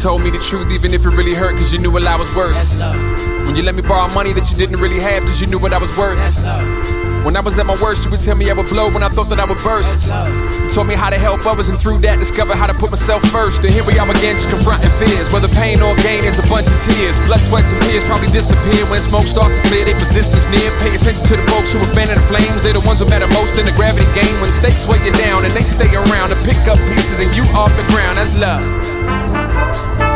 told me the truth, even if it really hurt, cause you knew what I was worse. When you let me borrow money that you didn't really have, cause you knew what I was worth. When I was at my worst, you would tell me I would blow when I thought that I would burst. You taught me how to help others, and through that, discover how to put myself first. And here we are again, just confronting fears. Whether pain or gain is a bunch of tears. Blood, sweats, and tears probably disappear when smoke starts to clear. Their positions near. Pay attention to the folks who are fanning the flames. They're the ones who matter most in the gravity game. When stakes weigh you down, and they stay around to pick up pieces, and you off the ground. That's love. Thank you.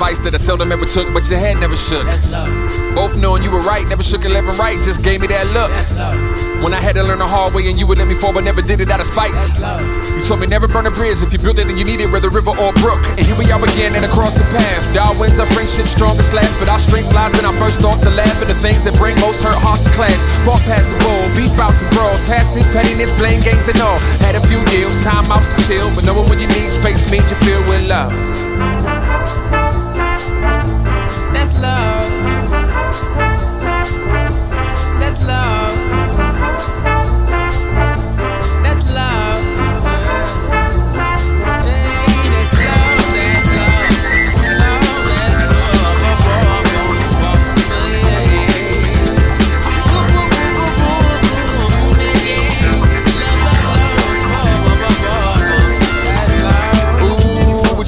Advice that I seldom ever took, but your head never shook. Both knowing you were right, never shook and right, just gave me that look. When I had to learn the hard way and you would let me fall, but never did it out of spite. You told me never burn a bridge if you build it and you need it, whether river or brook. And here we are again and across the path. Darwin's our friendship strongest last, but our strength lies in our first thoughts to laugh at the things that bring most hurt hearts to clash. Fought past the bowl, beef bouts and brawls, passing pettiness, blame games and all. Had a few years, time out to chill, but knowing when you need space means you feel with love.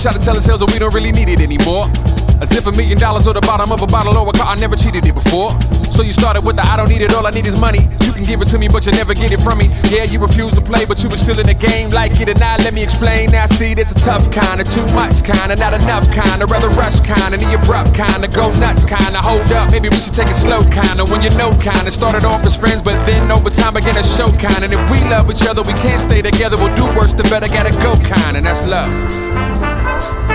Try to tell ourselves that we don't really need it anymore. As if a million dollars or the bottom of a bottle or a car, I never cheated it before. So you started with the I don't need it, all I need is money. You can give it to me, but you never get it from me. Yeah, you refuse to play, but you were still in the game. Like it or not, let me explain. Now, see, there's a tough kind of too much kind of not enough kind of rather rush kind of the abrupt kind of go nuts kind of hold up. Maybe we should take it slow kind of when you know kind of started off as friends, but then over time began to show kind. And if we love each other, we can't stay together. We'll do worse, the better gotta go kind, and that's love. Thank you.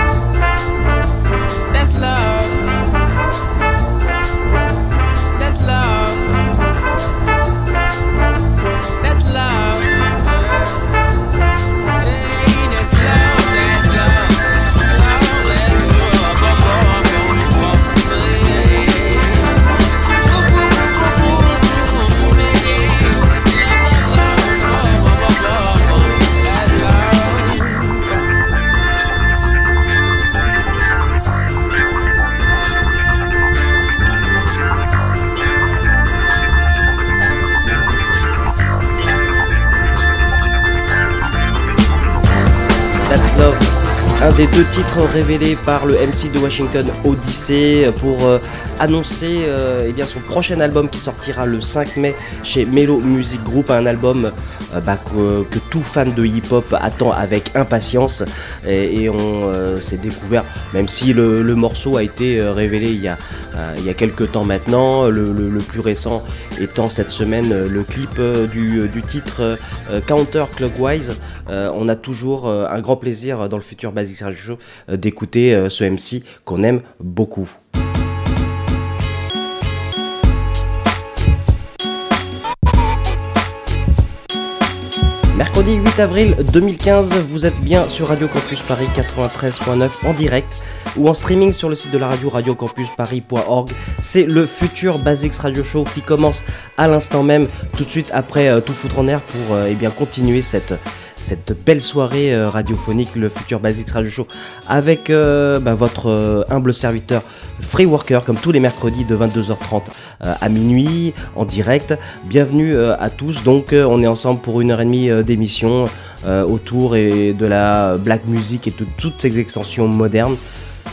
Un des deux titres révélés par le MC de Washington Odyssey pour euh, annoncer euh, eh bien, son prochain album qui sortira le 5 mai chez Melo Music Group, un album euh, bah, que, tout fan de hip-hop attend avec impatience et, on s'est découvert, même si le, morceau a été révélé il y a, il quelques temps maintenant, le, plus récent étant cette semaine le clip du, titre Counter Clockwise. On a toujours un grand plaisir dans le futur Radio Show euh, d'écouter euh, ce MC qu'on aime beaucoup. Mercredi 8 avril 2015, vous êtes bien sur Radio Campus Paris 93.9 en direct ou en streaming sur le site de la radio radiocampusparis.org. C'est le futur Basics Radio Show qui commence à l'instant même, tout de suite après euh, tout foutre en air pour eh bien continuer cette cette belle soirée euh, radiophonique, le futur Basics Radio Show, avec euh, bah, votre euh, humble serviteur Free Worker, comme tous les mercredis de 22h30 euh, à minuit, en direct. Bienvenue à tous. Donc, on est ensemble pour une heure et demie d'émission autour de la black music et de toutes ces extensions modernes.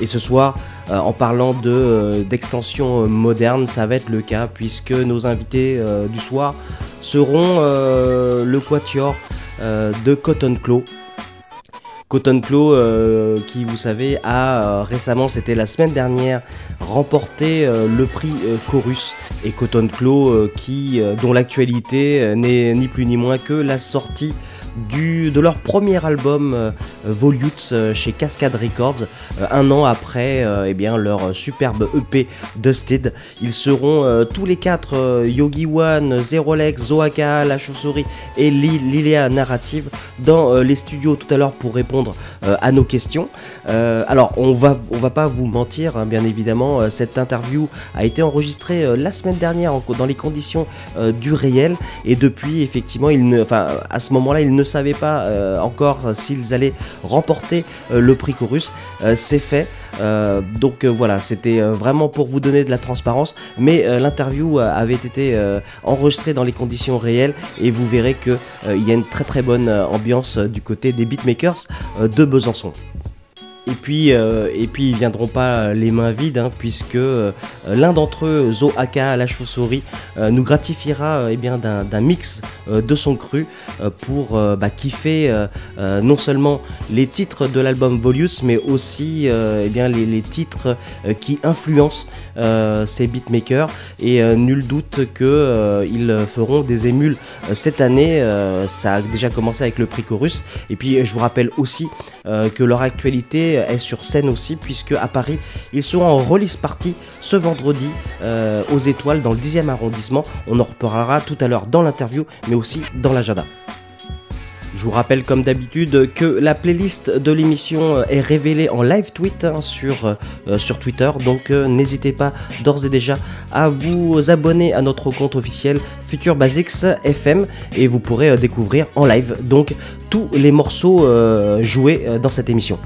Et ce soir, en parlant de euh, d'extensions modernes, ça va être le cas puisque nos invités du soir seront le quatuor de Cotton Claw. Cotton Claw, euh, qui vous savez a euh, récemment, c'était la semaine dernière, remporté euh, le prix euh, Chorus et Cotton Claw, euh, qui, euh, dont l'actualité euh, n'est ni plus ni moins que la sortie de leur premier album euh, Volutes euh, chez Cascade Records, euh, un an après eh bien, leur superbe EP Dusted. Ils seront tous les quatre, Yogi One, Zerolex, Zoaka, La Chauve-souris et Li- Liléa Narrative, dans les studios tout à l'heure pour répondre à nos questions. Alors, on va, on va pas vous mentir, hein, bien évidemment, cette interview a été enregistrée la semaine dernière dans les conditions du réel et depuis, effectivement, ne, à ce moment-là, ils ne savaient pas euh, encore s'ils allaient remporter euh, le prix Chorus. Euh, C'est fait. Donc voilà, c'était vraiment pour vous donner de la transparence, mais l'interview avait été enregistrée dans les conditions réelles et vous verrez que euh, il y a une très très bonne ambiance du côté des beatmakers de Besançon. Et puis, euh, et puis ils viendront pas les mains vides, hein, puisque euh, l'un d'entre eux, Zo Aka, la chauve-souris, euh, nous gratifiera euh, eh bien d'un mix euh, de son cru euh, pour bah, kiffer non seulement les titres de l'album Volutus, mais aussi eh bien les, les titres qui influencent ces beatmakers. Et nul doute que ils feront des émules cette année. Ça a déjà commencé avec le prix Chorus. Et puis je vous rappelle aussi euh, que leur actualité est sur scène aussi, puisque à Paris, ils seront en release party ce vendredi euh, aux étoiles dans le 10e arrondissement. On en reparlera tout à l'heure dans l'interview, mais aussi dans l'agenda. Je vous rappelle comme d'habitude que la playlist de l'émission euh, est révélée en live tweet hein, sur, euh, sur Twitter, donc euh, n'hésitez pas d'ores et déjà à vous abonner à notre compte officiel Future Basics FM et vous pourrez euh, découvrir en live donc tous les morceaux euh, joués euh, dans cette émission.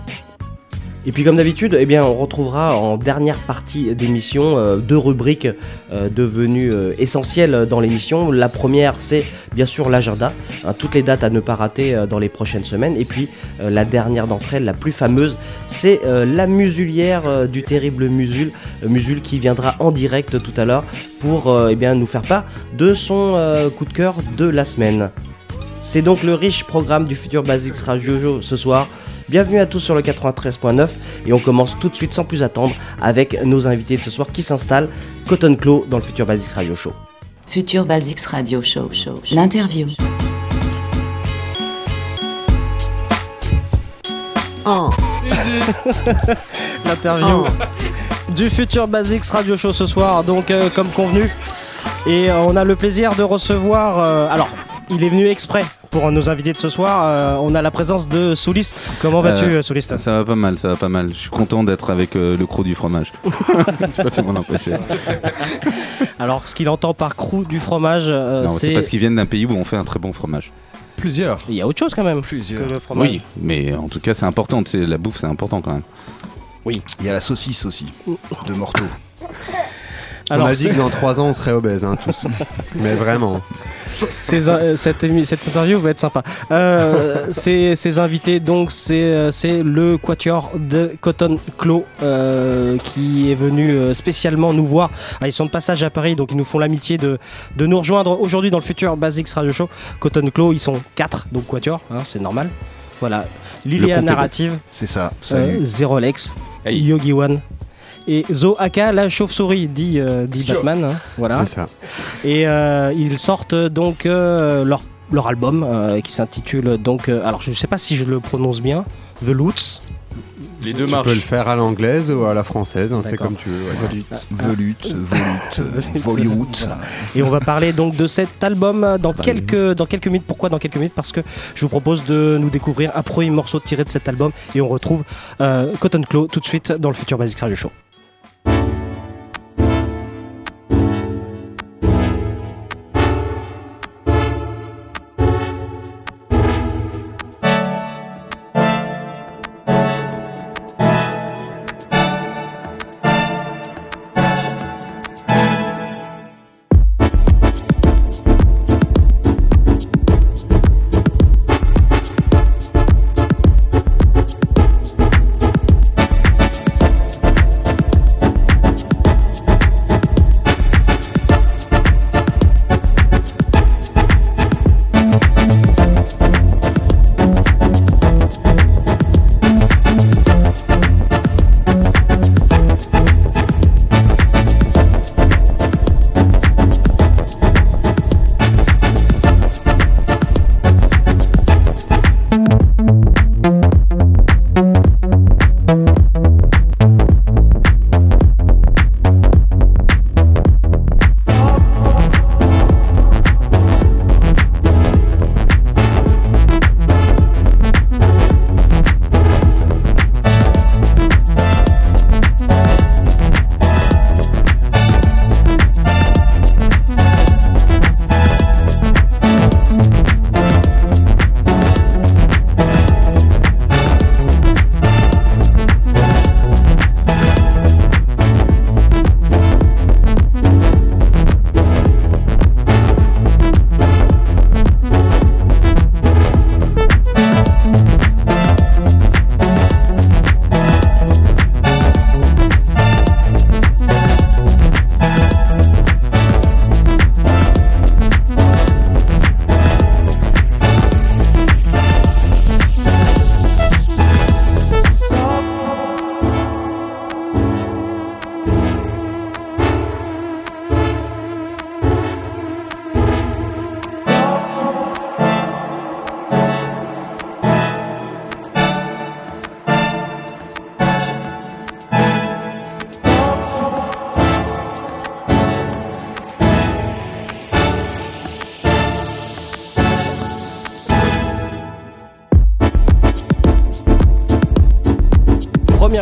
Et puis comme d'habitude, eh bien, on retrouvera en dernière partie d'émission euh, deux rubriques euh, devenues euh, essentielles dans l'émission. La première, c'est bien sûr l'agenda, hein, toutes les dates à ne pas rater dans les prochaines semaines. Et puis la dernière d'entre elles, la plus fameuse, c'est la musulière du terrible Musul, Musul qui viendra en direct tout à l'heure pour eh nous faire part de son coup de cœur de la semaine. C'est donc le riche programme du futur Basics Radio ce soir. Bienvenue à tous sur le 93.9 et on commence tout de suite sans plus attendre avec nos invités de ce soir qui s'installent. Cotton Claw dans le futur Basics Radio Show. Future Basics Radio Show. show, show. L'interview. L'interview du futur Basics Radio Show ce soir, donc euh, comme convenu. Et euh, on a le plaisir de recevoir. euh, alors, il est venu exprès pour nos invités de ce soir. euh, on a la présence de Souliste. Comment vas-tu, Euh, Souliste Ça va pas mal, ça va pas mal. Je suis content d'être avec euh, le crew du fromage. J'ai pas fait m'en empêcher. Alors, ce qu'il entend par crew du fromage, euh, Non, c'est parce qu'ils viennent d'un pays où on fait un très bon fromage. Plusieurs. Il y a autre chose quand même Plusieurs. que le fromage. Oui, mais en tout cas, c'est important. La bouffe, c'est important quand même. Oui. Il y a la saucisse aussi, de Morteau. Alors, on a dit que dans 3 ans on serait obèse, hein, tous. Mais vraiment. Ces- euh, cette, interview va être sympa. Euh, ces, ces invités, donc, c'est euh, c'est le quatuor de Cotton Claw euh, qui est venu spécialement nous voir. Ah, ils sont de passage à Paris, donc ils nous font l'amitié de, de nous rejoindre aujourd'hui dans le futur Basics Radio Show. Cotton Claw, ils sont quatre, donc quatuor, hein, c'est normal. Voilà. Bon. Narrative, C'est ça. euh, Salut. Zerolex, Hey. Yogi One. Et Zo Aka, la chauve-souris, dit, euh, dit Batman. hein, voilà. C'est ça. Et euh, ils sortent donc euh, leur, leur album euh, qui s'intitule donc. euh, alors je ne sais pas si je le prononce bien. The Loots. Les deux marches. Tu peux le faire à l'anglaise ou à la française, hein, c'est D'accord. comme tu veux. ouais. Volute, volute, volute, volute. Et on va parler donc de cet album dans quelques, dans quelques minutes. Pourquoi dans quelques minutes? Parce que je vous propose de nous découvrir un premier morceau tiré de cet album et on retrouve euh, Cotton Claw tout de suite dans le futur Basic Radio Show.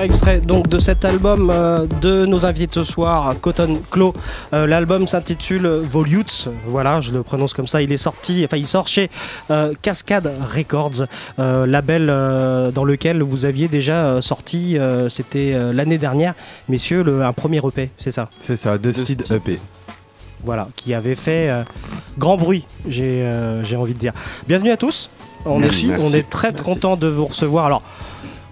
Extrait donc de cet album euh, de nos invités ce soir, Cotton Claw. Euh, L'album s'intitule Volutes. Voilà, je le prononce comme ça. Il est sorti, enfin il sort chez euh, Cascade Records, euh, label euh, dans lequel vous aviez déjà euh, sorti. euh, C'était euh, l'année dernière, messieurs, le- un premier EP, c'est ça? C'est ça, Dusted Dusted. EP. Voilà, qui avait fait euh, grand bruit, j'ai euh, j'ai envie de dire. Bienvenue à tous. On, Merci. est, on est très content de vous recevoir. Alors,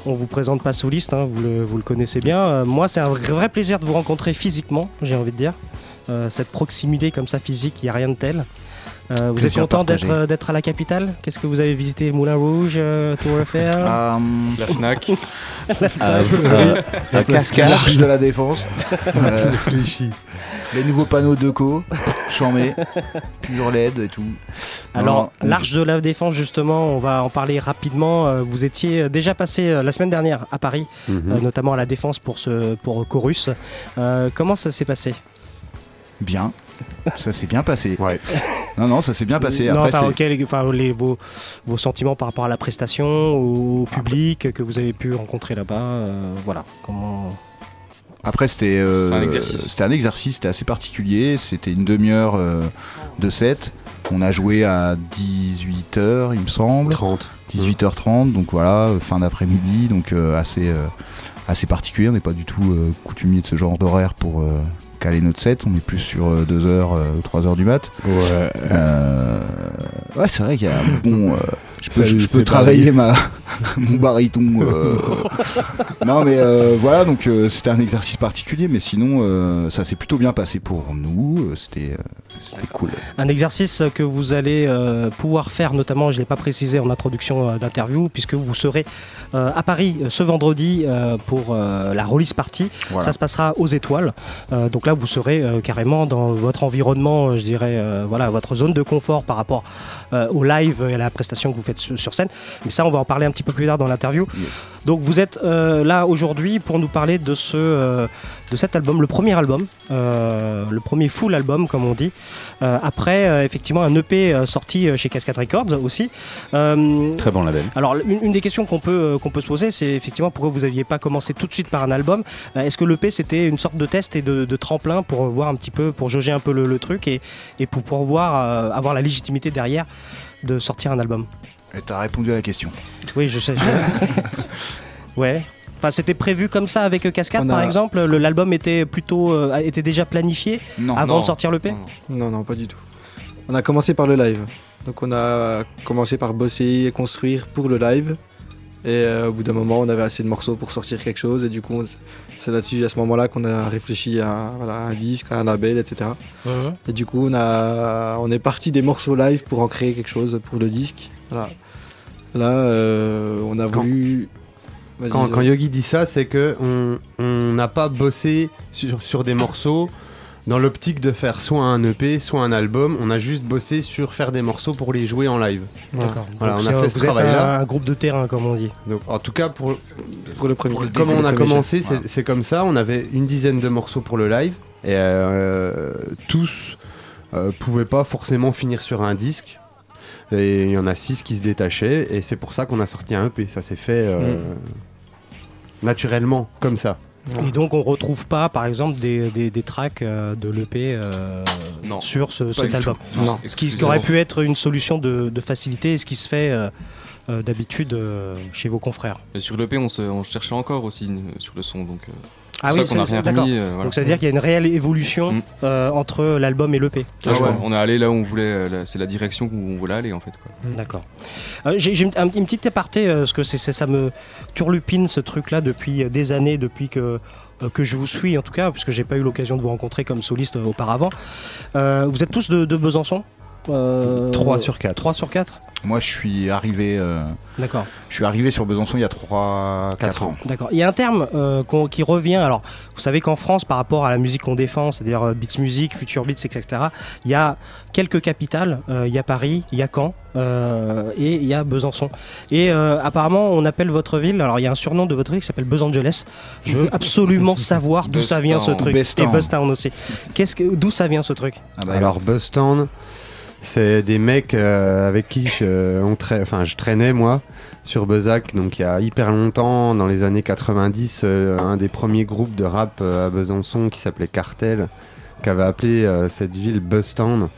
on vous présente pas Souliste, hein, vous, le, connaissez bien. Euh, moi, c'est un vrai plaisir de vous rencontrer physiquement, j'ai envie de dire. Euh, cette proximité comme ça physique, il n'y a rien de tel. Euh, vous êtes content d'être euh, d'être à la capitale? Qu'est-ce que vous avez visité? Moulin Rouge, euh, Tour Eiffel? La FNAC. Euh, euh, la Cascade. L'arche de la défense. Euh, les nouveaux panneaux de co, chamé, pur LED et tout. Alors, Non, l'Arche de la Défense, justement, on va en parler rapidement. Euh, Vous étiez déjà passé euh, la semaine dernière à Paris, Mhm. euh, notamment à la Défense pour, ce, pour Chorus. Euh, comment ça s'est passé? Bien. Ça s'est bien passé. Non, non, ça s'est bien passé. Non, Après, les- les- vos, vos sentiments par rapport à la prestation, au public que vous avez pu rencontrer là-bas. euh, voilà, comment. Après, c'était euh, C'est un exercice. C'était un exercice, c'était assez particulier. C'était une demi-heure euh, de set. On a joué à 18h, il me semble. 30. 18h30, donc voilà, fin d'après-midi, donc euh, assez, euh, assez particulier. On n'est pas du tout euh, coutumier de ce genre d'horaire pour euh, caler notre set. On est plus sur 2h ou 3h du mat. Ouais. Euh, ouais, c'est vrai qu'il y a un bon. euh, je peux, Salut, je peux c'est travailler ma, mon baryton. euh. non, mais euh, voilà, donc euh, c'était un exercice particulier, mais sinon, euh, ça s'est plutôt bien passé pour nous. euh, C'était euh, c'était cool. Un exercice que vous allez euh, pouvoir faire, notamment, je ne l'ai pas précisé en introduction euh, d'interview, puisque vous serez euh, à Paris euh, ce vendredi euh, pour euh, la release party. Voilà. Ça se passera aux étoiles. Euh, donc là, vous serez euh, carrément dans votre environnement, euh, je dirais, euh, voilà, votre zone de confort par rapport au live et à la prestation que vous faites sur, sur scène. Mais ça, on va en parler un petit peu plus tard dans l'interview. Donc vous êtes là aujourd'hui pour nous parler de ce de cet album, le premier album, euh, le premier full album comme on dit. Euh, après euh, effectivement un EP sorti chez Cascade Records aussi. Très bon label. alors une, une des questions qu'on peut qu'on peut se poser, c'est effectivement pourquoi vous n'aviez pas commencé tout de suite par un album? Est-ce que l'EP c'était une sorte de test et de, de tremplin pour voir un petit peu, pour jauger un peu le, le truc et, et pour pouvoir euh, avoir la légitimité derrière de sortir un album Et t'as répondu à la question. Oui, je sais. je- ouais. Enfin, c'était prévu comme ça avec Cascade, par exemple? Le- L'album était plutôt euh, était déjà planifié avant de sortir l'EP. Non, non, pas du tout. On a commencé par le live. Donc on a commencé par bosser et construire pour le live. Et euh, au bout d'un moment, on avait assez de morceaux pour sortir quelque chose. Et du coup, c'est là-dessus, à ce moment-là, qu'on a réfléchi à, voilà, un disque, à un label, etc. Et du coup, on, a, on est parti des morceaux live pour en créer quelque chose pour le disque. Voilà. Là, euh, on a Quand- voulu. Quand, Yogi dit ça, c'est que on on n'a pas bossé sur, sur des morceaux dans l'optique de faire soit un EP, soit un album. On a juste bossé sur faire des morceaux pour les jouer en live. D'accord. Voilà, Donc, on a fait ce travail-là. un, un groupe de terrain, comme on dit. Donc, en tout cas, pour, pour le premier. comme on a commencé, c'est Voilà. c'est comme ça. On avait une dizaine de morceaux pour le live et euh, tous euh, pouvaient pas forcément finir sur un disque. Et il y en a six qui se détachaient et c'est pour ça qu'on a sorti un EP. Ça s'est fait euh, naturellement, comme ça. Et donc on retrouve pas, par exemple, des, des, des tracks euh, de l'EP euh, sur ce, cet album. Non. Ce qui, ce qui aurait pu être une solution de, de facilité et ce qui se fait euh, d'habitude euh, chez vos confrères. Et sur l'EP, on, se- on cherchait encore aussi sur le son, donc. Ah oui, qu'on a c'est- rien d'accord. remis, euh, voilà. Donc ça veut dire qu'il y a une réelle évolution euh, entre l'album et l'EP. Ah ouais, On est allé là où on voulait, euh, c'est la direction où on voulait aller en fait. Quoi. D'accord. Euh, J'ai j'ai une, un- une petite aparté, euh, parce que c'est c'est- ça me turlupine ce truc-là depuis des années, depuis que, euh, que je vous suis en tout cas, puisque j'ai pas eu l'occasion de vous rencontrer comme soliste euh, auparavant. Euh, vous êtes tous de, de Besançon? Euh, 3 sur 4. 3 sur 4 Moi, je suis arrivé. euh, D'accord. Je suis arrivé sur Besançon il y a 3-4 ans. D'accord. Il y a un terme euh, qui revient. Alors, vous savez qu'en France, par rapport à la musique qu'on défend, c'est-à-dire euh, Beats Music, Future Beats, etc., il y a quelques capitales. Euh, il y a Paris, il y a Caen euh, et il y a Besançon. Et euh, apparemment, on appelle votre ville. Alors, il y a un surnom de votre ville qui s'appelle Besangeles. Je veux absolument savoir d'où ça vient ce truc. Buzztown. Et Buzztown aussi. Qu'est-ce que, d'où ça vient ce truc? Alors Buzztown, c'est des mecs euh, avec qui je, enfin, je traînais moi sur Buzzac, donc il y a hyper longtemps, dans les années 90, euh, un des premiers groupes de rap euh, à Besançon qui s'appelait Cartel, qui avait appelé euh, cette ville Buzztown.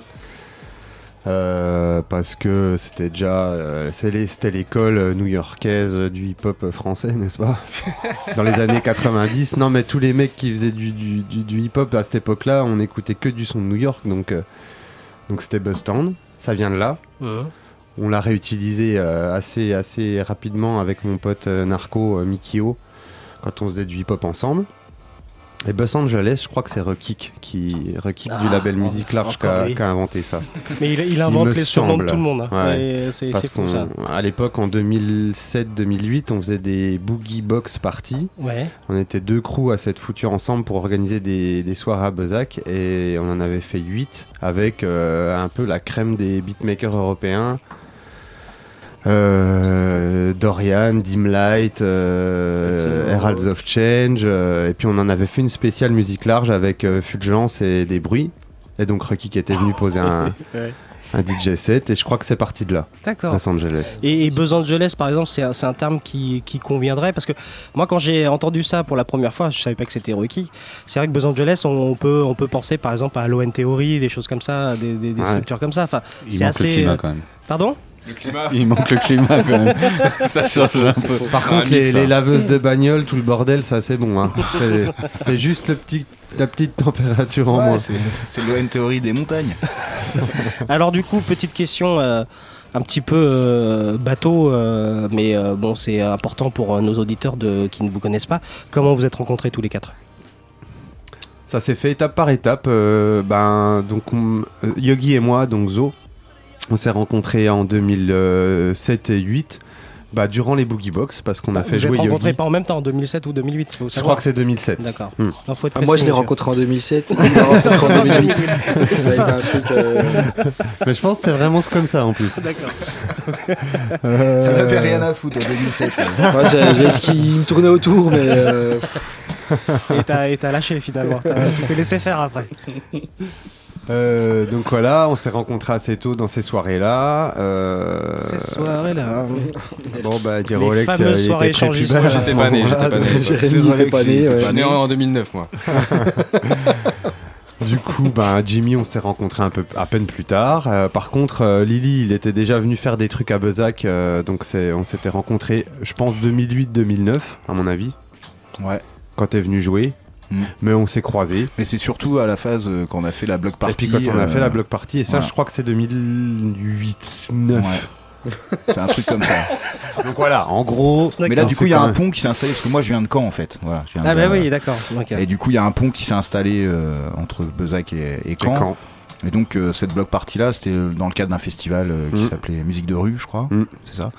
Euh, parce que c'était déjà euh, c'était l'école euh, new-yorkaise euh, du hip-hop français n'est-ce pas? Dans les années 90 non mais tous les mecs qui faisaient du, hip-hop à cette époque là on écoutait que du son de New York donc euh, donc c'était Buzztown ça vient de là. On l'a réutilisé euh, assez assez rapidement avec mon pote euh, narco euh, Mikio quand on faisait du hip-hop ensemble et Buzz Angeles, je crois que c'est Rekick qui Rekick du Ah, label Musique Large qui a, inventé ça. Mais il- il invente les surnoms de tout le monde, hein. Ouais. Parce fou, ça. À l'époque, en 2007-2008, on faisait des boogie box parties. Ouais. On était deux crews à s'être foutus ensemble pour organiser des, des soirées à Bezac et on en avait fait 8 avec euh, un peu la crème des beatmakers européens. Euh, Dorian, Dimlight, euh, Heralds of Change, euh, et puis on en avait fait une spéciale musique large avec euh, Fulgence et des bruits. Et donc Rocky qui était venu poser un, Ouais. un DJ set, et je crois que c'est parti de là, D'accord. Los Angeles. Et, et Buzz Angeles, par exemple, c'est un, terme qui, qui conviendrait parce que moi, quand j'ai entendu ça pour la première fois, je savais pas que c'était Rocky. C'est vrai que Buzz Angeles, on, on peut, on peut penser par exemple à Low Theory, des choses comme ça, des, des, des Ouais. structures comme ça. Enfin, c'est assez. climat, quand même. Pardon? Le climat. Il manque le climat quand même. ça change un peu. Par contre, les, les laveuses de bagnole, tout le bordel, ça c'est bon. Hein. C'est- juste le petit, la petite température en Ouais, moins. c'est- l'ON théorie des montagnes. Alors du coup, petite question euh, un petit peu euh, bateau, euh, mais euh, bon, c'est important pour euh, nos auditeurs de, qui ne vous connaissent pas. Comment vous êtes rencontrés tous les quatre? Ça s'est fait étape par étape. euh, ben, donc, on- Yogi et moi, donc Zo, on s'est rencontrés en 2007 et 2008 Bah, durant les Boogie Box, parce qu'on a fait Vous jouer êtes rencontrés pas en même temps, en 2007 ou 2008 faut Je crois que c'est 2007. D'accord. Hmm. Ah, moi, je l'ai rencontré en 2007. Il l'a rencontré en 2008. C'est Ça a ça. été un truc. euh, Mais je pense que c'est vraiment comme ça en plus. D'accord. Euh, rien à foutre en 2007. Moi, j'ai- j'ai ce qui me tournait autour, mais. euh, Et t'as et t'as lâché finalement. T'as- Tu t'es laissé faire après. Euh, donc voilà, on s'est rencontrés assez tôt dans ces soirées-là. Euh... Ces soirées-là. Bon bah dire Les Rolex, fameuses il était soirées très à J'étais pas né, j'étais pas né. Jérémy n'était pas né, j'étais ouais. Je suis né en, en 2009, moi. Du coup, bah, Jimmy, on s'est rencontrés un peu à peine plus tard. Euh, par contre, euh, Lily, il était déjà venu faire des trucs à Bezac, euh, donc c'est, on s'était rencontrés, je pense 2008-2009, à mon avis, Ouais. quand t'es venu jouer. Mm. Mais on s'est croisés. Mais c'est surtout à la phase euh, quand on a fait la block Et party. puis quand on a euh, fait la block party, et ça, voilà. je crois que c'est 2008-9. Ouais. C'est un truc comme ça. Donc voilà, en gros. Mais là, du coup, il y a un pont qui s'est installé parce que moi, je viens de Caen en fait. Voilà, je viens Ah de- bah oui, d'accord. Et du coup, il y a un pont qui s'est installé euh, entre Bezac et, et Caen. Caen. Et donc, euh, cette block party là, c'était euh, dans le cadre d'un festival euh, qui Mm. s'appelait Musique de rue, je crois. Mm. C'est ça.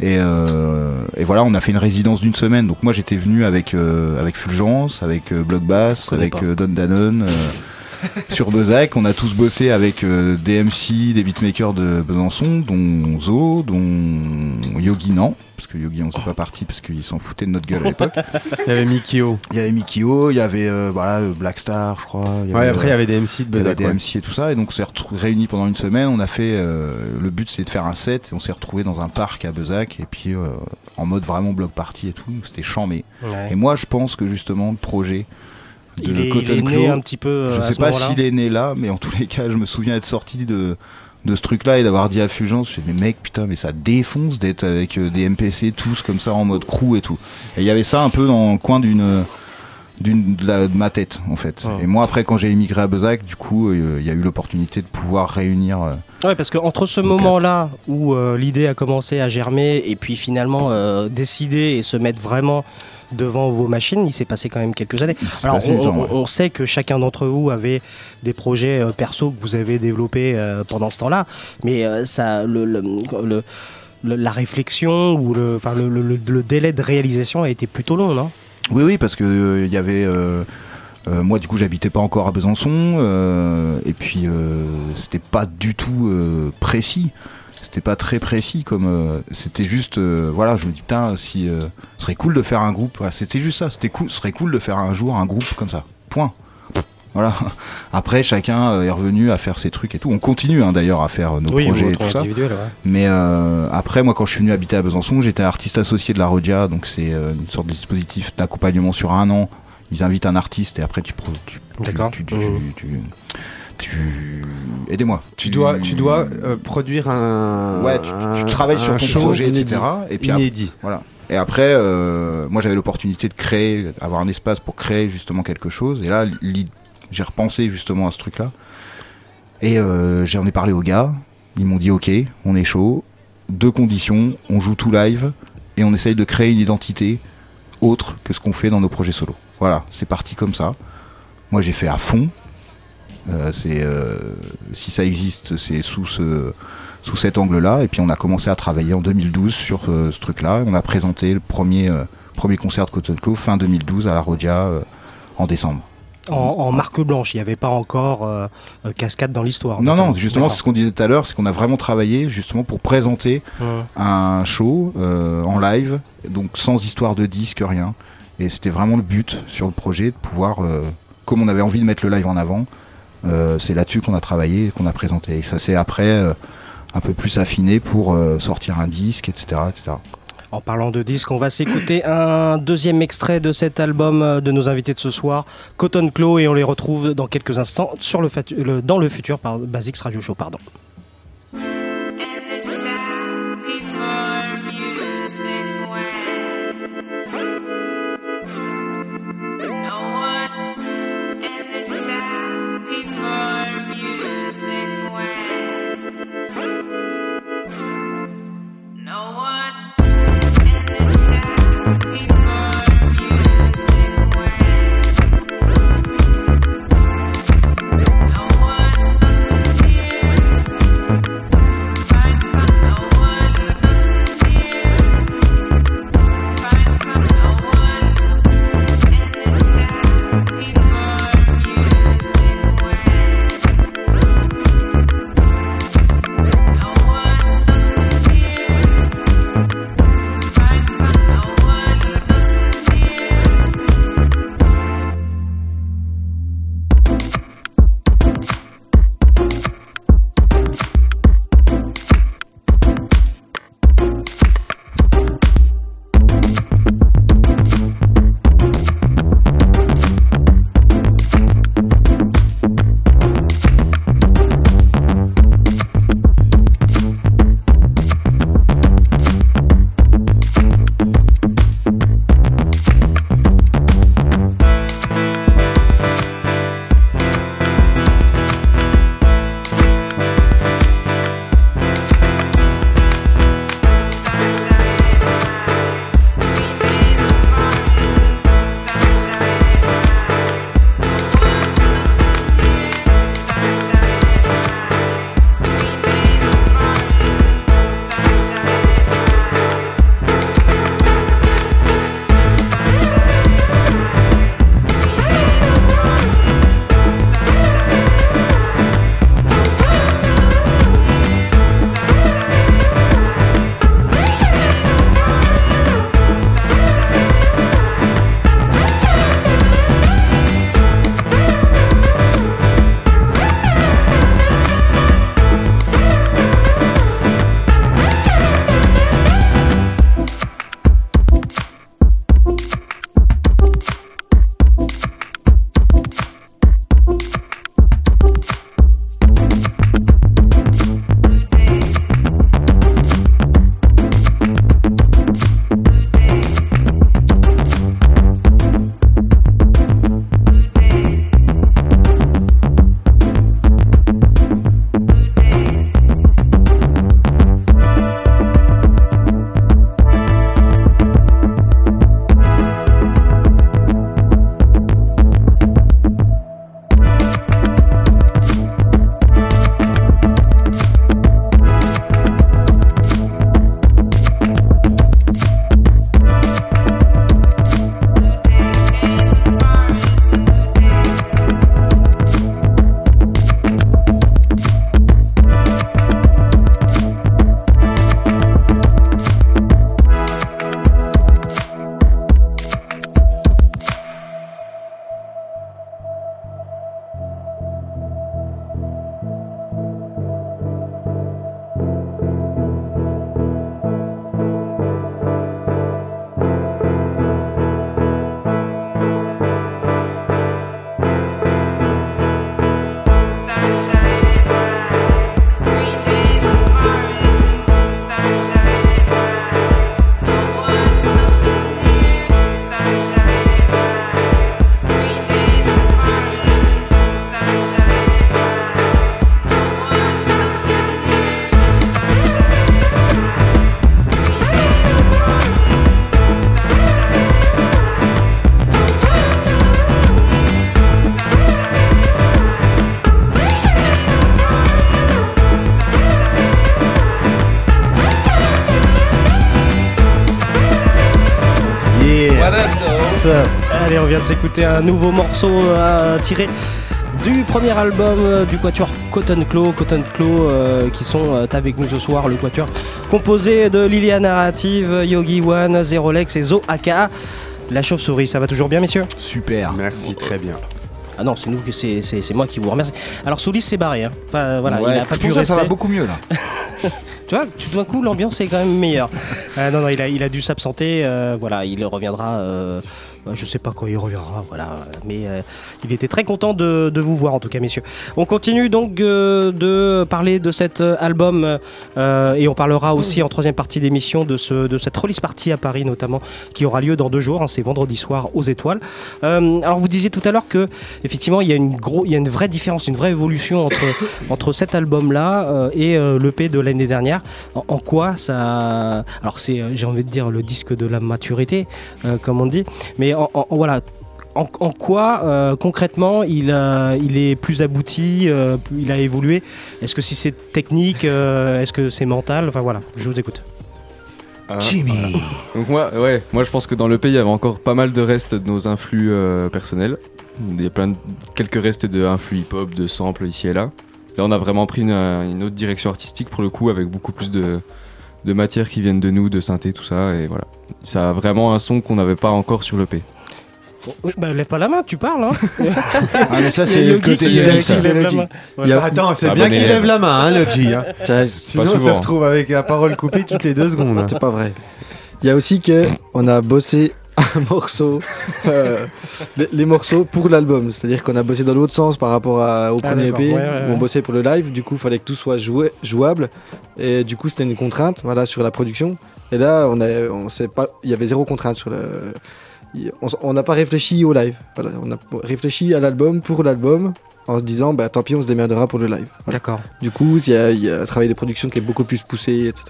Et, euh, et voilà, on a fait une résidence d'une semaine. Donc, moi, j'étais venu avec, euh, avec Fulgence, avec euh, Block Bass, avec euh, Don Danone. euh, sur Bezac, on a tous bossé avec euh, des MC, des beatmakers de Besançon, dont Zo, dont Yogi Nan, parce que Yogi on s'est pas parti parce qu'il s'en foutait de notre gueule à l'époque. Il y avait Mikio. Il y avait Mikio, il y avait euh, voilà, euh, Black Star, je crois. il y Ouais, avait, après, il y avait des MC de il y avait Bezac. des. MC et tout ça, et donc on s'est réunis pendant une semaine. On a fait, euh, le but c'est de faire un set, et on s'est retrouvés dans un parc à Bezac, et puis euh, en mode vraiment block party et tout. C'était chambé. Ouais. Et moi, je pense que justement le projet de Il est- Cotton il est né un petit peu, je à sais pas s'il est né là, mais en tous les cas, je me souviens être sorti de de ce truc là et d'avoir dit à Fulgence je mais mec putain mais ça défonce d'être avec euh, des MPC tous comme ça en mode crew et tout. Et il y avait ça un peu dans le coin d'une d'une de, ma tête en fait. Oh. et moi après quand j'ai émigré à Bezac du coup euh, il y a eu l'opportunité de pouvoir réunir euh, Ouais, parce que entre ce moment-là où euh, l'idée a commencé à germer et puis finalement décider et se mettre vraiment devant vos machines, il s'est passé quand même quelques années. Alors, on, du temps, on- ouais. on sait que chacun d'entre vous avait des projets euh, perso que vous avez développés euh, pendant ce temps-là, mais euh, ça, le, le- le- le- la réflexion ou le, enfin, le, le- le délai de réalisation a été plutôt long, non? Oui, oui, parce que euh, il y avait. Euh, moi, du coup, j'habitais pas encore à Besançon, euh, et puis euh, c'était pas du tout euh, précis. C'était pas très précis, comme euh, c'était juste. euh, voilà, je me dis putain, si euh, ce serait cool de faire un groupe. Voilà, c'était juste ça. C'était cool. Ce serait cool de faire un jour un groupe comme ça. Point. Voilà. Après, chacun est revenu à faire ses trucs et tout. On continue hein, d'ailleurs à faire nos Oui, projets et tout ça. ouais. Mais euh, après, moi, quand je suis venu habiter à Besançon, j'étais artiste associé de la Rodia, donc c'est une sorte de dispositif d'accompagnement sur un an. Ils invitent un artiste et après tu tu, tu- D'accord. tu, tu, Mhm. tu- tu- aidez-moi. Tu dois, tu dois euh, produire un. Ouais, tu, tu travailles sur ton projet, inédit. etc. Et puis inédit. voilà. Et après, euh, moi j'avais l'opportunité de créer, avoir un espace pour créer justement quelque chose. Et là, j'ai repensé justement à ce truc-là. Et euh, j'en ai parlé aux gars. Ils m'ont dit ok, on est chaud. Deux conditions, on joue tout live et on essaye de créer une identité autre que ce qu'on fait dans nos projets solo. Voilà, c'est parti comme ça. Moi j'ai fait à fond. Euh, c'est euh, si ça existe, c'est sous ce sous cet angle-là. Et puis on a commencé à travailler en 2012 sur euh, ce truc-là. On a présenté le premier premier concert de Cotton Club fin 2012 à la Rodia en décembre. en, en marque blanche, il n'y avait pas encore cascade dans l'histoire. Non, non, justement, c'est ce qu'on disait tout à l'heure, c'est qu'on a vraiment travaillé justement pour présenter un show en live, donc sans histoire de disque, rien. Et c'était vraiment le but sur le projet de pouvoir, euh, comme on avait envie de mettre le live en avant, euh, c'est là-dessus qu'on a travaillé qu'on a présenté. Et ça s'est après euh, un peu plus affiné pour sortir un disque, etc. etc. En parlant de disques, on va s'écouter un deuxième extrait de cet album de nos invités de ce soir, Cotton Claw, et on les retrouve dans quelques instants dans le futur par Basics Radio Show. Pardon. S'écouter un nouveau morceau euh, tiré du premier album euh, du quatuor Cotton Claw. Cotton Claw euh, qui sont euh, avec nous ce soir, le quatuor composé de Lilia Narrative, Yogi One, Zerolex et Zo Aka. La chauve-souris, ça va toujours bien, messieurs? Super. Merci, très bien. Ah non, c'est nous, que c'est c'est- c'est moi qui vous remercie. Alors Soulis s'est barré, hein. Enfin voilà, Ouais, il a pas pu purée, ça va beaucoup mieux là. Tu vois, tout d'un coup, l'ambiance est quand même meilleure. Euh, non, non, il a, il a dû s'absenter. euh, voilà, il reviendra. euh, je sais pas quand il reviendra. Voilà, mais euh, il était très content de, vous voir en tout cas, messieurs. On continue donc euh, de parler de cet euh, album et on parlera aussi en troisième partie d'émission de ce de cette release party à Paris notamment qui aura lieu dans deux jours. hein, C'est vendredi soir aux Étoiles. Alors vous disiez tout à l'heure que effectivement il y a une y a une vraie différence, une vraie évolution entre cet album là et l'EP de l'année dernière. En, en quoi ça Alors c'est, j'ai envie de dire le disque de la maturité, comme on dit. Mais en, en- voilà. En, en quoi euh, concrètement il, a- il est plus abouti, euh, il a évolué? Est-ce que si c'est technique, euh, est-ce que c'est mental? Enfin voilà, je vous écoute. Ah, voilà. Donc moi, ouais, moi je pense que dans le pays il y avait encore pas mal de restes de nos influx euh, personnels. Il y a plein de, quelques restes de influx hip-hop, de samples ici et là. Là on a vraiment pris une, une autre direction artistique pour le coup avec beaucoup plus de, de matières qui viennent de nous, de synthé, tout ça et voilà. Ça a vraiment un son qu'on n'avait pas encore sur le P. Bon, bah, lève pas la main, tu parles. Hein Ah, mais ça, c'est le Yogi côté qui- lyrique, qui ça. lève la Yogi. main. Il y a- Attends, c'est Ah, bien bon qu'il lève la main, hein, le G. Hein. Sinon, on se retrouve avec la parole coupée toutes les deux secondes. hein. C'est pas vrai. Il y a aussi que on a bossé un morceau, euh, les, les morceaux pour l'album. C'est-à-dire qu'on a bossé dans l'autre sens par rapport à- au Ah, premier. EP, Ouais, ouais, où on bossait pour le live. Du coup, il fallait que tout soit joué- jouable. Et du coup, c'était une contrainte voilà, sur la production. Et là, on a, on sait pas, il y avait zéro contrainte sur le. on n'a pas réfléchi au live. Voilà, on a réfléchi à l'album pour l'album en se disant, bah, tant pis, on se démerdera pour le live. Voilà. D'accord. Du coup, il y, y a un travail de production qui est beaucoup plus poussé, etc.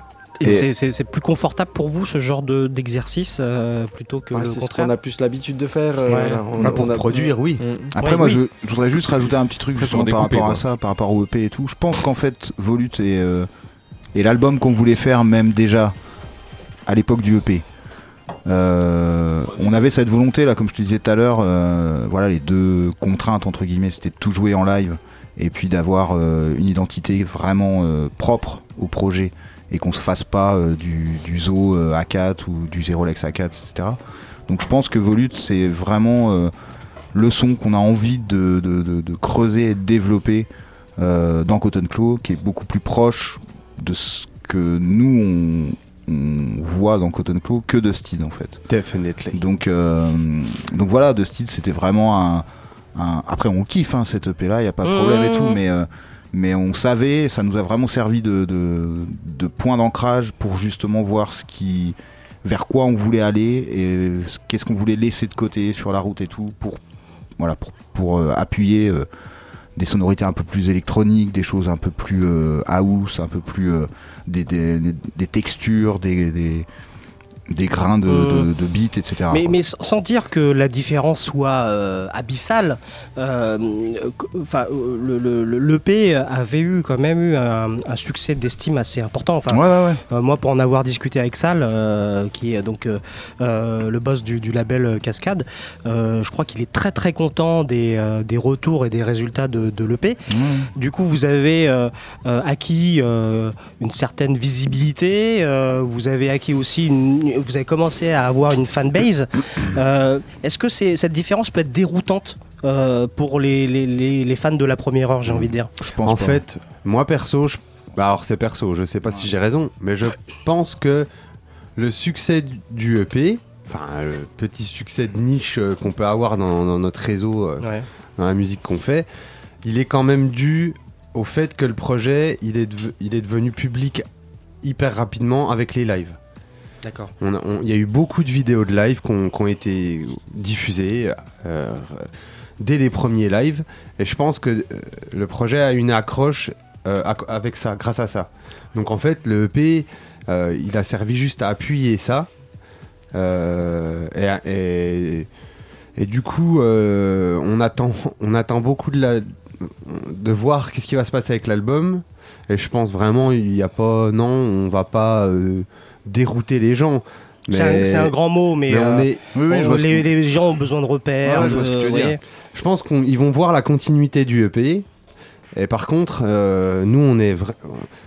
Et c'est- c'est c'est plus confortable pour vous ce genre de- d'exercice euh, plutôt que Ouais, le c'est ce qu'on a plus l'habitude de faire. euh, Ouais. on- pour on a- produire, oui. Après, Ouais, moi, oui. je, je voudrais juste rajouter un petit truc justement par rapport à ça, par rapport au EP et tout. Je pense qu'en fait, Volute est, euh, est l'album qu'on voulait faire même déjà à l'époque du EP. Euh, on avait cette volonté là, comme je te disais tout à l'heure, euh, voilà les deux contraintes entre guillemets, c'était de tout jouer en live et puis d'avoir euh, une identité vraiment euh, propre au projet et qu'on se fasse pas euh, du, du Zo euh, A4 ou du Zerolex A4, etc. Donc je pense que Volute c'est vraiment euh, le son qu'on a envie de, de- de- de creuser et de développer euh, dans Cotton Claw, qui est beaucoup plus proche de ce que nous on, on voit dans Cotton Claw que de Steed en fait. Definitely. Donc, euh, donc voilà, de Steed c'était vraiment un, un- Après on kiffe hein, cette EP là, il n'y a pas de problème et tout, mais, euh, mais on savait, ça nous a vraiment servi de, de, de point d'ancrage pour justement voir ce qui vers quoi on voulait aller et ce- qu'est-ce qu'on voulait laisser de côté sur la route et tout pour voilà pour, pour euh, appuyer euh, des sonorités un peu plus électroniques, des choses un peu plus euh, house, un peu plus des, des- des textures, des, des, des grains de, de, de etc. Mais, sans dire que la différence soit euh, abyssale, euh, enfin, le, le, le- l'EP avait eu quand même eu un, un succès d'estime assez important. Enfin, Ouais, ouais, ouais. euh, moi, pour en avoir discuté avec Sal, euh, qui est donc le boss du, du label Cascade, je crois qu'il est très très content des, des retours et des résultats de, de l'EP. Du coup, vous avez acquis une certaine visibilité, vous avez acquis aussi, une, vous avez commencé à avoir une fanbase. Euh, Est-ce que cette différence peut être déroutante euh, pour les, les- les- les fans de la première heure, j'ai envie de dire? En fait, moi perso, je- bah, alors c'est perso, je sais pas si j'ai raison, mais je pense que le succès du- EP, enfin le petit succès de niche euh, qu'on peut avoir dans, dans notre réseau, euh, Ouais. dans la musique qu'on fait, il est quand même dû au fait que le projet, il est, deve- il est devenu public hyper rapidement avec les lives. D'accord. Il y a eu beaucoup de vidéos de live qui ont, été diffusées euh, dès les premiers lives. Et je pense que euh, le projet a une accroche euh, avec ça, grâce à ça. Donc en fait, le EP, il a servi juste à appuyer ça. Et, du coup, on, attend, on attend beaucoup de, la, de voir qu'est-ce qui va se passer avec l'album. Et je pense vraiment, il n'y a pas. Non, on va pas dérouter les gens. C'est un, grand mot, mais, mais on euh, est- on- les, les gens ont besoin de repères. de- ouais. Je pense qu'ils vont voir la continuité du EP. Et par contre, euh, nous, on est vra-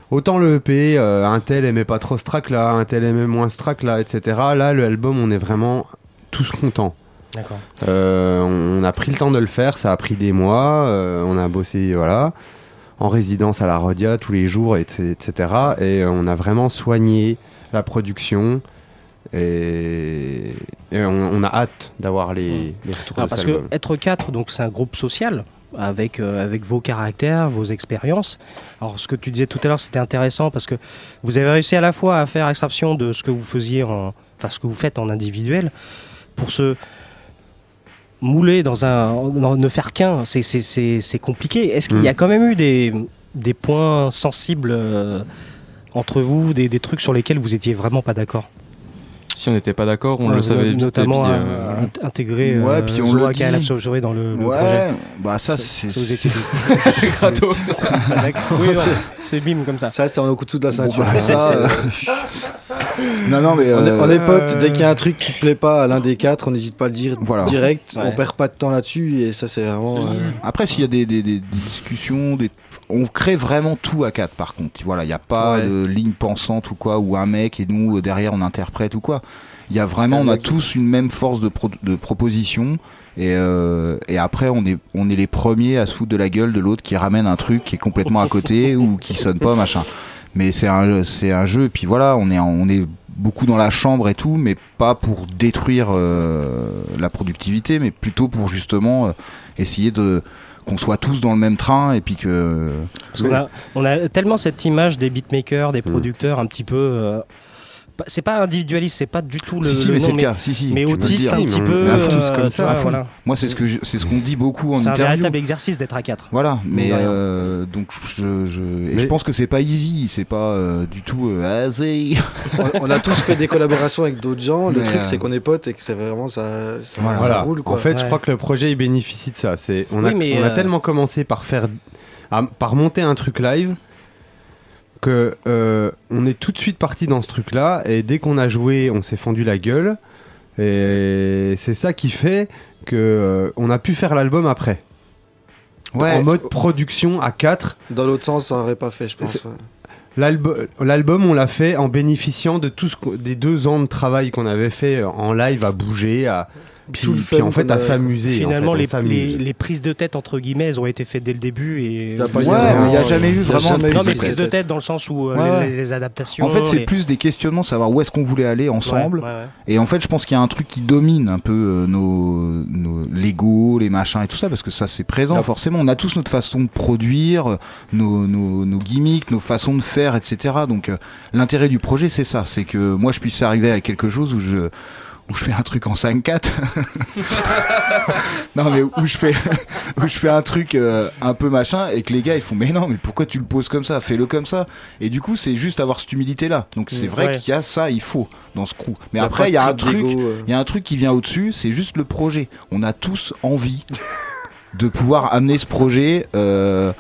autant le EP, euh, un tel aimait pas trop ce track là, un tel aimait moins ce track là, etc. Là, l'album, on est vraiment tous contents. D'accord. Euh, on, on a pris le temps de le faire, ça a pris des mois, euh, on a bossé, voilà, en résidence à la Rodia tous les jours, et- etc. Et on a vraiment soigné la production. Et, et on, on a hâte d'avoir les, les retours de parce que être 4, donc c'est un groupe social avec, euh, avec vos caractères, vos expériences. Alors ce que tu disais tout à l'heure, c'était intéressant parce que vous avez réussi à la fois à faire exception de ce que vous faisiez en, enfin ce que vous faites en individuel, pour se mouler dans un, dans- ne faire qu'un, c'est c'est- c'est c'est compliqué. Est-ce qu'il y a Mm. quand même eu des, des points sensibles euh, entre vous, des, des trucs sur lesquels vous étiez vraiment pas d'accord Si on n'était pas d'accord, on Ouais, le savait vite. notamment et puis, à- euh, à intégrer Ouais, euh, puis on Zoa le KLF dit. Chauve-souris dans le, le Ouais, projet. bah ça, c'est- Ça vous était dit. Gratos. C'est. Oui, non, c'est bim comme ça. Ça, c'est en au-dessous de la ceinture. bah, ça, euh, non, non, mais. on, est, euh, on est potes, dès qu'il y a un truc qui plaît pas à l'un des quatre, on n'hésite pas à le dire direct, Ouais. on perd pas de temps là-dessus et ça c'est vraiment... euh, Après, s'il y a des, des- des- des discussions, des... on crée vraiment tout à quatre par contre. Voilà, il n'y a pas Ouais. de ligne pensante ou quoi, ou un mec et nous euh, derrière on interprète ou quoi. Il y a vraiment, on a tous une même force de, pro- de proposition. Et, euh, et après, on est, on est les premiers à se foutre de la gueule de l'autre qui ramène un truc qui est complètement à côté ou qui sonne pas, machin. Mais c'est un, c'est un jeu, et puis voilà, on est, en- on est beaucoup dans la chambre et tout, mais pas pour détruire euh, la productivité, mais plutôt pour justement euh, essayer de qu'on soit tous dans le même train et puis que. Parce qu'on a, on a tellement cette image des beatmakers, Mm. des producteurs un petit peu. C'est pas individualiste, c'est pas du tout le, si, si, le mais nom, c'est le cas. Si, si, mais autiste un petit Mais peu. à fond, euh, comme ça, vois, à fond. voilà. Moi, c'est ce que c'est ce qu'on dit beaucoup en C'est un interview. véritable exercice d'être à 4. Voilà, mais euh, donc je, je, et Mais- je pense que c'est pas easy, c'est pas euh, du tout euh, easy. on, on a tous fait des collaborations avec d'autres gens, le Mais, truc euh, c'est qu'on est potes et que c'est vraiment ça, ça, Voilà. ça Voilà. roule quoi. En fait, je crois que le projet il bénéficie de ça. C'est on a, Oui, mais, on a tellement commencé par faire, à- par monter un truc live que euh, on est tout de suite parti dans ce truc-là et dès qu'on a joué, on s'est fendu la gueule et c'est ça qui fait que euh, on a pu faire l'album après. Ouais. en mode production à 4 Dans l'autre sens, ça aurait pas fait, je pense. L'album, on l'a fait en bénéficiant de tout ce des deux ans de travail qu'on avait fait en live à bouger, à puis, Tout le puis fun en fait à a- s'amuser. Finalement, en fait, on les, les, les prises de tête entre guillemets, elles ont été faites dès le début et. A Ouais, il y a jamais eu vraiment de prise prises tête. de tête dans le sens où euh, Ouais, les, les adaptations. En fait, c'est les- plus des questionnements, savoir où est-ce qu'on voulait aller ensemble. Ouais, ouais, ouais. Et en fait, je pense qu'il y a un truc qui domine un peu euh, nos, nos Lego, les machins et tout ça, parce que ça c'est présent. Ouais. Forcément, on a tous notre façon de produire, euh, nos, nos, nos gimmicks, nos façons de faire, etc. Donc, euh, l'intérêt du projet, c'est ça, c'est que moi, je puisse arriver à quelque chose où je où je fais un truc en 5-4 non mais où je fais où je fais un truc euh, un peu machin et que les gars ils font mais non mais pourquoi tu le poses comme ça? Fais-le comme ça. Et du coup c'est juste avoir cette humilité là donc c'est Mm, vrai ouais. qu'il y a ça il faut dans ce crew. Mais après il y a un truc euh. il y a un truc qui vient au-dessus c'est juste le projet. On a tous envie de pouvoir amener ce projet euh,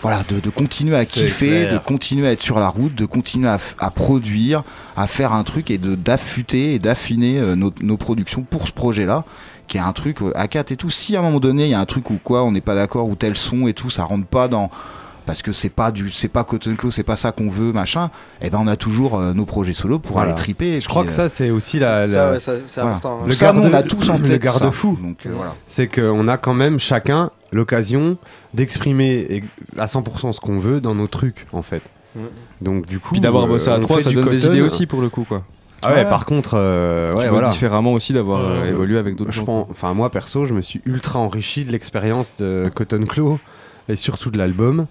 voilà, de, de continuer à kiffer, clair. de continuer à être sur la route, de continuer à, à produire, à faire un truc et de d'affûter et d'affiner euh, nos, nos productions pour ce projet-là, qui est un truc euh, à 4 et tout. Si à un moment donné il y a un truc ou quoi, on n'est pas d'accord ou tel son et tout, ça rentre pas dans parce que c'est pas du c'est pas Cotton Close, c'est pas ça qu'on veut, machin. Et ben on a toujours euh, nos projets solo pour Voilà. aller triper. et Je crois que euh, ça, c'est aussi la. Ça, la- ouais, ça, c'est voilà. important. hein. Le ça, nous, on a tous en le tête garde-fou. ça. Donc euh, voilà. c'est qu'on a quand même chacun l'occasion d'exprimer à 100% ce qu'on veut dans nos trucs en fait. Mm. Donc du coup, Puis d'avoir euh, bossé à trois, ça donne des idées aussi pour le coup quoi. Ah ouais, Ouais. par contre, euh, ouais, tu bosses voilà. différemment aussi d'avoir euh, Euh, évolué avec d'autres Je gens. pense, enfin moi perso, je me suis ultra enrichi de l'expérience de Cotton Claw et surtout de l'album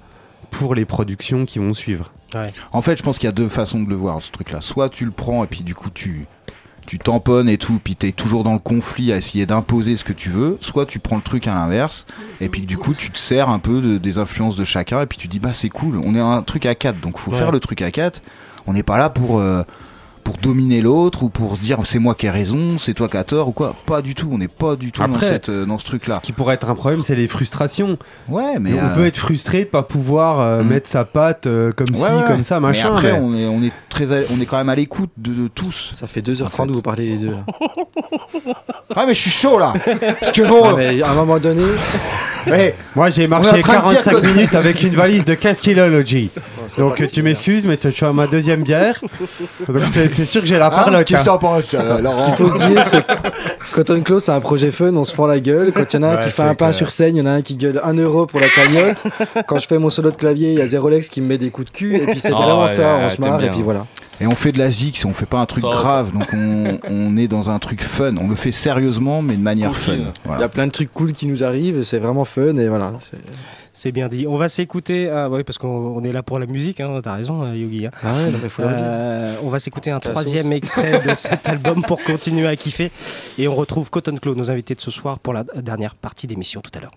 pour les productions qui vont suivre. En fait, je pense qu'il y a deux façons de le voir, ce truc-là. Soit tu le prends et puis du coup tu tu tamponnes et tout, puis t'es toujours dans le conflit à essayer d'imposer ce que tu veux. Soit tu prends le truc à l'inverse et puis du coup tu te sers un peu de- des influences de chacun et puis tu dis bah c'est cool, on est un truc à 4 donc faut Ouais. faire le truc à 4 On n'est pas là pour euh, pour dominer l'autre ou pour se dire c'est moi qui ai raison, c'est toi qui as tort ou quoi. Pas du tout, on n'est pas du tout dans, Après, cette, euh, dans ce truc-là. Ce qui pourrait être un problème, c'est les frustrations. Ouais, mais. On euh, peut être frustré de pas pouvoir euh, Mm. mettre sa patte euh, comme ouais, ci, ouais. comme ça, machin. Mais après, mais- On, est, on, est très à- on est quand même à l'écoute de, de tous. Ça fait 2h30 que vous parlez les deux là. Ah, mais je suis chaud là Parce que bon. Non, mais à un moment donné. Moi j'ai marché en train de dire 45 que- minutes avec une valise de 15 kilos, Logi. Donc tu m'excuses, mais je suis à ma deuxième bière. Donc c'est sûr que j'ai la Ah, parlotte. qu'est-ce que hein. euh, Ce qu'il faut se dire, c'est que Cotton Close, c'est un projet fun, on se prend la gueule. Quand il y en a un Ouais, qui fait un pain sur scène, il y en a un qui gueule 1 euro pour la cagnotte. Quand je fais mon solo de clavier, il y a Zerolex qui me met des coups de cul. Et puis c'est Ah vraiment ouais, ça, ouais, on se marre. Et puis voilà. Et on fait de la zik, on fait pas un truc Ça grave, donc on, on est dans un truc fun. On le fait sérieusement, mais de manière fun. Il y a plein de trucs cool qui nous arrivent, c'est vraiment fun. Et voilà. c'est- bien dit. On va s'écouter. Ah oui, parce qu'on on est là pour la musique. Hein, T'as raison, euh, Yogi. hein. Ah ouais, non, mais faut le dire. Euh, on va s'écouter un troisième sauce. extrait de cet album pour continuer à kiffer. Et on retrouve Cotton Claw, nos invités de ce soir, pour la dernière partie d'émission tout à l'heure.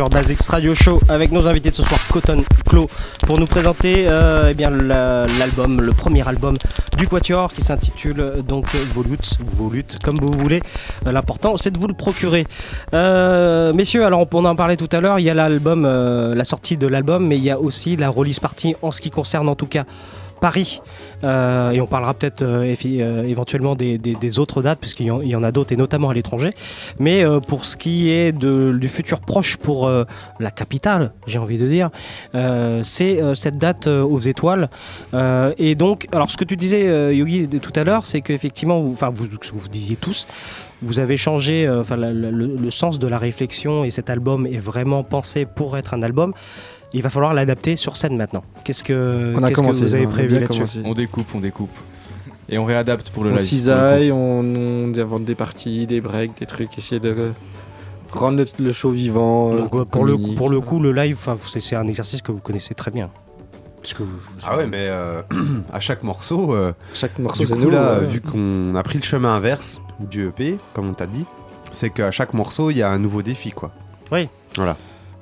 Futur Basics Radio Show avec nos invités de ce soir, Cotton Claw, pour nous présenter euh, eh bien la- l'album, le premier album du Quatuor qui s'intitule euh, donc Volute, Volute, comme vous voulez. Euh, L'important, c'est de vous le procurer. Messieurs, alors on en parlait tout à l'heure, il y a l'album, la sortie de l'album, mais il y a aussi la release party en ce qui concerne en tout cas Paris. Euh, et on parlera peut-être euh, euh, éventuellement des, autres dates, puisqu'il y en, a d'autres, et notamment à l'étranger. Mais pour ce qui est du futur proche pour la capitale, j'ai envie de dire, c'est cette date aux étoiles. Et donc, alors ce que tu disais, Yogi, tout à l'heure, c'est qu'effectivement, enfin, vous, vous disiez tous, vous avez changé le sens de la réflexion et cet album est vraiment pensé pour être un album. Il va falloir l'adapter sur scène maintenant. Qu'est-ce que, On a qu'est-ce que vous avez on prévu là-dessus. On découpe, on découpe. Et on réadapte pour le on live. cisaille, on, on invente des parties, des breaks, des trucs, essayer de rendre le, le show vivant. Donc, euh, pour, le, communique. pour le coup, le live, c'est c'est un exercice que vous connaissez très bien. Parce que vous- vous- Ah ouais, mais euh, à chaque morceau, euh, Chaque morceau, du c'est coup, nouveau. là, ouais. vu qu'on a pris le chemin inverse du EP, comme on t'a dit, c'est qu'à chaque morceau, il y a un nouveau défi, quoi. Oui. Voilà.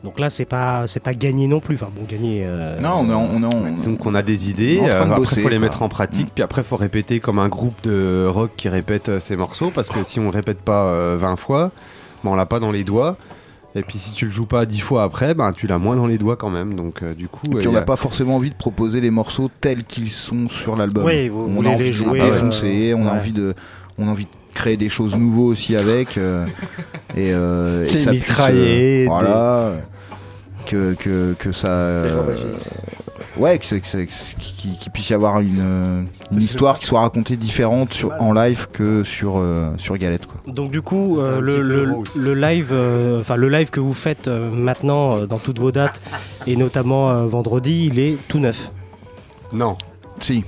Donc là, c'est pas, c'est pas gagné non plus. Enfin, bon, gagner. euh, Non, on est en- on en- Donc on a des idées, On est en train de euh, faut les mettre en pratique, puis après faut répéter comme un groupe de rock qui répète euh, ses morceaux, parce que si on répète pas euh, 20 fois, ben, on l'a pas dans les doigts. Et puis si tu le joues pas 10 fois après, ben tu l'as moins dans les doigts quand même. Donc euh, du coup, Et euh, puis on il n'a a- pas forcément envie de proposer les morceaux tels qu'ils sont sur l'album. Oui, vous on a envie les de jouer, défoncer, euh, on a envie de, on a envie de créer des choses nouveaux aussi avec euh, et, euh, et que ça puisse, euh, voilà, que, que que ça, euh, ouais, que, qu'il puisse y avoir une, une histoire qui soit racontée différente sur, en live que sur euh, sur Galette quoi. Donc du coup, euh, le, le- live, euh, enfin le live que vous faites euh, maintenant euh, dans toutes vos dates et notamment euh, vendredi, il est tout neuf. Non. Si.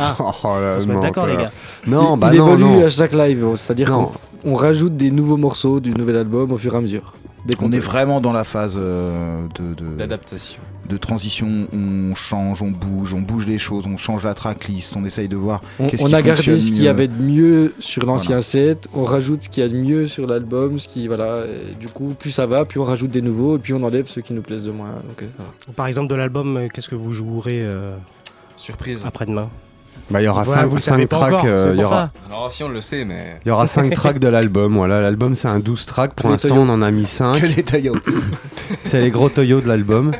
Ah, Oh là, se d'accord les gars. Non, il, bah il non, évolue non. à chaque live, c'est-à-dire Non. qu'on on rajoute des nouveaux morceaux du nouvel album au fur et à mesure. Dès qu'on On est vraiment dans la phase euh, de, de- D'adaptation. de transition, on change, on bouge, on bouge les choses, on change la tracklist, on essaye de voir On, qu'est-ce on qui a gardé ce qu'il y avait de mieux sur l'ancien Voilà. set, on rajoute ce qu'il y a de mieux sur l'album, ce qui voilà, du coup plus ça va, plus on rajoute des nouveaux, et puis on enlève ceux qui nous plaisent de moins. Donc, euh, voilà. Par exemple de l'album, euh, qu'est-ce que vous jouerez euh, Surprise. après-demain? Bah, il y aura Voilà, 5 vous le savez pas tracks. euh, y aura, si on le sait, mais. il y aura 5 tracks de l'album. Voilà, l'album c'est un 12 tracks. Pour l'instant, on en a mis 5. Que les Toyo. c'est les gros toyos de l'album.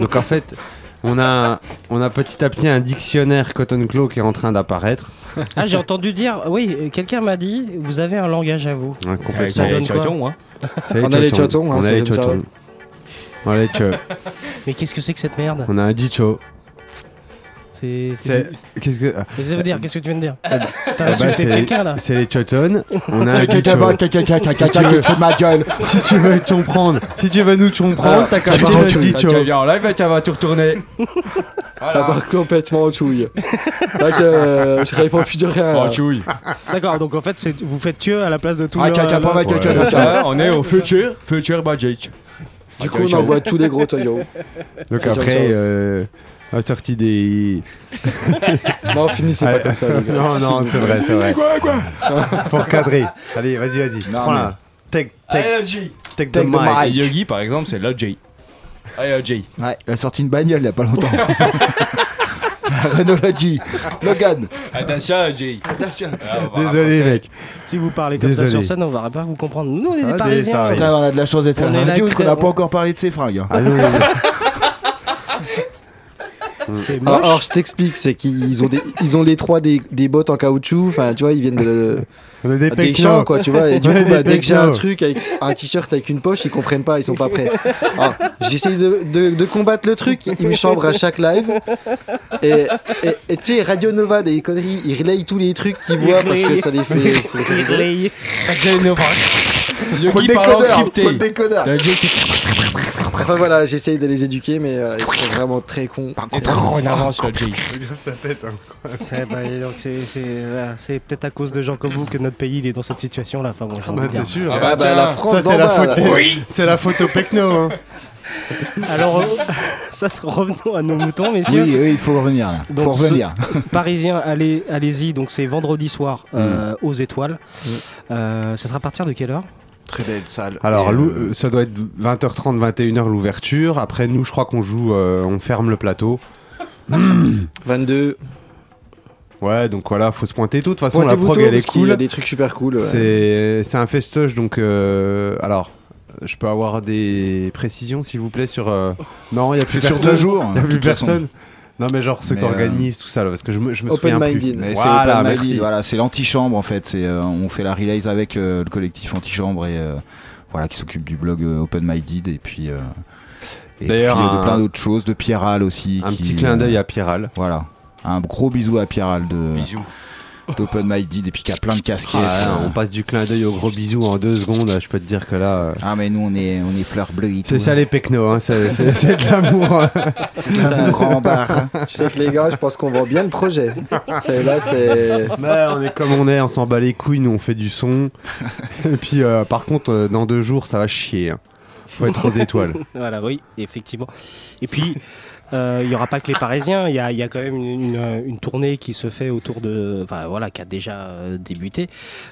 Donc en fait, on a, on a petit à petit un dictionnaire Cotton Claw qui est en train d'apparaître. Ah, j'ai entendu dire, oui, quelqu'un m'a dit, vous avez un langage à vous. Ouais, complètement. Ça donne quoi hein. On a les tchotons, hein, on a les tchotons. On a les Mais qu'est-ce que c'est que cette merde? On a un dicho. C'est. Qu'est-ce que. Je dire, qu'est-ce que tu viens de dire eh ben, eh ben, là C'est les Chotons. On a un ma gueule. Si tu veux te comprendre, si tu veux nous comprendre, t'as qu'à tu vas retourner. Ça part complètement en chouille. D'accord, donc en fait, vous faites à la place de tout On est au futur, futur. Du coup, on envoie tous les gros. Donc après, euh, la sortie des. Non, finissez pas comme ça, les gars. Non, non, c'est vrai, c'est vrai. Faut recadrer. Allez, vas-y, vas-y. Non, Prends la. Take, take, G. take the Take the mic. mic. Et Yogi, par exemple, c'est J. Allez. Ouais, il a sorti une bagnole il y a pas longtemps. Renault Logi. Logan. Attention, J. Attention. Désolé, mec. Si vous parlez comme ça Désolé. sur scène, on va pas vous comprendre. Nous, on est Ah, des Parisiens. ça arrive. Putain, on a de la chance d'être à On la est là radio parce qu'on n'a pas encore parlé de ses fringues. hein. Ah, non, non, non. C'est Alors, moche. alors, je t'explique, c'est qu'ils ont, des, ils ont les trois des, des bottes en caoutchouc, enfin tu vois, ils viennent de, a des des champs quoi, tu vois, et du coup, bah, dès que j'ai un truc avec un t-shirt avec une poche, ils comprennent pas, ils sont pas prêts. Alors, j'essaye de, de, de combattre le truc, ils me chambrent à chaque live, et tu sais, Radio Nova, des conneries, ils relayent tous les trucs qu'ils voient parce que ça les fait. ça les fait rigoler. Faut le Yogi décodeur. Le c'est Enfin voilà, j'essaye de les éduquer, mais euh, ils sont vraiment très cons. trop en avance, la J. Ça pète, hein. Eh ben, et donc c'est c'est voilà, c'est peut-être à cause de gens comme vous que notre pays il est dans cette situation là. Enfin bon, j'ai envie Bah, dire. c'est sûr. Ah Ah bah, la France Ça, c'est la bas, faute là. des- C'est la photo pecno. Hein. Alors, euh, ça se- revenons à nos moutons, Oui, messieurs. oui, il faut revenir là. Donc, faut revenir. ce- Parisien, allez, allez-y. Donc c'est vendredi soir euh, aux Étoiles. Euh, ça sera à partir de quelle heure? Très belle salle. Alors, euh, ça doit être 20h30, 21h l'ouverture. Après, nous, je crois qu'on joue, euh, on ferme le plateau. 22. Ouais, donc voilà, faut se pointer tout. De toute façon, la Pointez-vous prog, tôt, elle est qu'il y a cool. des trucs super cool. ouais. C'est c'est un festoche, donc. euh, alors, je peux avoir des précisions, s'il vous plaît, sur. euh, Non, il y a plus C'est sur personne. deux jours, Il y a plus façon. Non, mais genre ceux qui euh, organisent tout ça, là, parce que je me, je me Open souviens plus. minded. Voilà, c'est Open Minded, merci. voilà, c'est l'antichambre en fait. C'est euh, on fait la relays avec euh, le collectif antichambre et euh, voilà qui s'occupe du blog euh, Open Minded et puis euh, et D'ailleurs, puis, de plein d'autres choses, de Pierral aussi. Un qui, petit clin d'œil euh, à Pierral. Voilà, un gros bisou à Pierral de Bisous. d'Open Minded et puis qui a plein de casquettes. Ah, on passe du clin d'œil au gros bisou en deux secondes. Je peux te dire que là. euh, Ah, mais nous, on est, on est fleurs bleues. et C'est ça hein. les pecnos, hein, c'est c'est- c'est de l'amour. C'est de l'amour en barre. Tu sais que les gars, je pense qu'on vend bien le projet. C'est- Là, c'est. Mais on est comme on est, on s'en bat les couilles, nous on fait du son. Et puis euh, par contre, euh, dans deux jours, ça va chier. hein. Faut être aux étoiles. voilà, oui, effectivement. Et puis, il n'y aura pas que les Parisiens. Il y a, il y a quand même une, une- une tournée qui se fait autour de. Enfin, voilà, qui a déjà euh, débuté.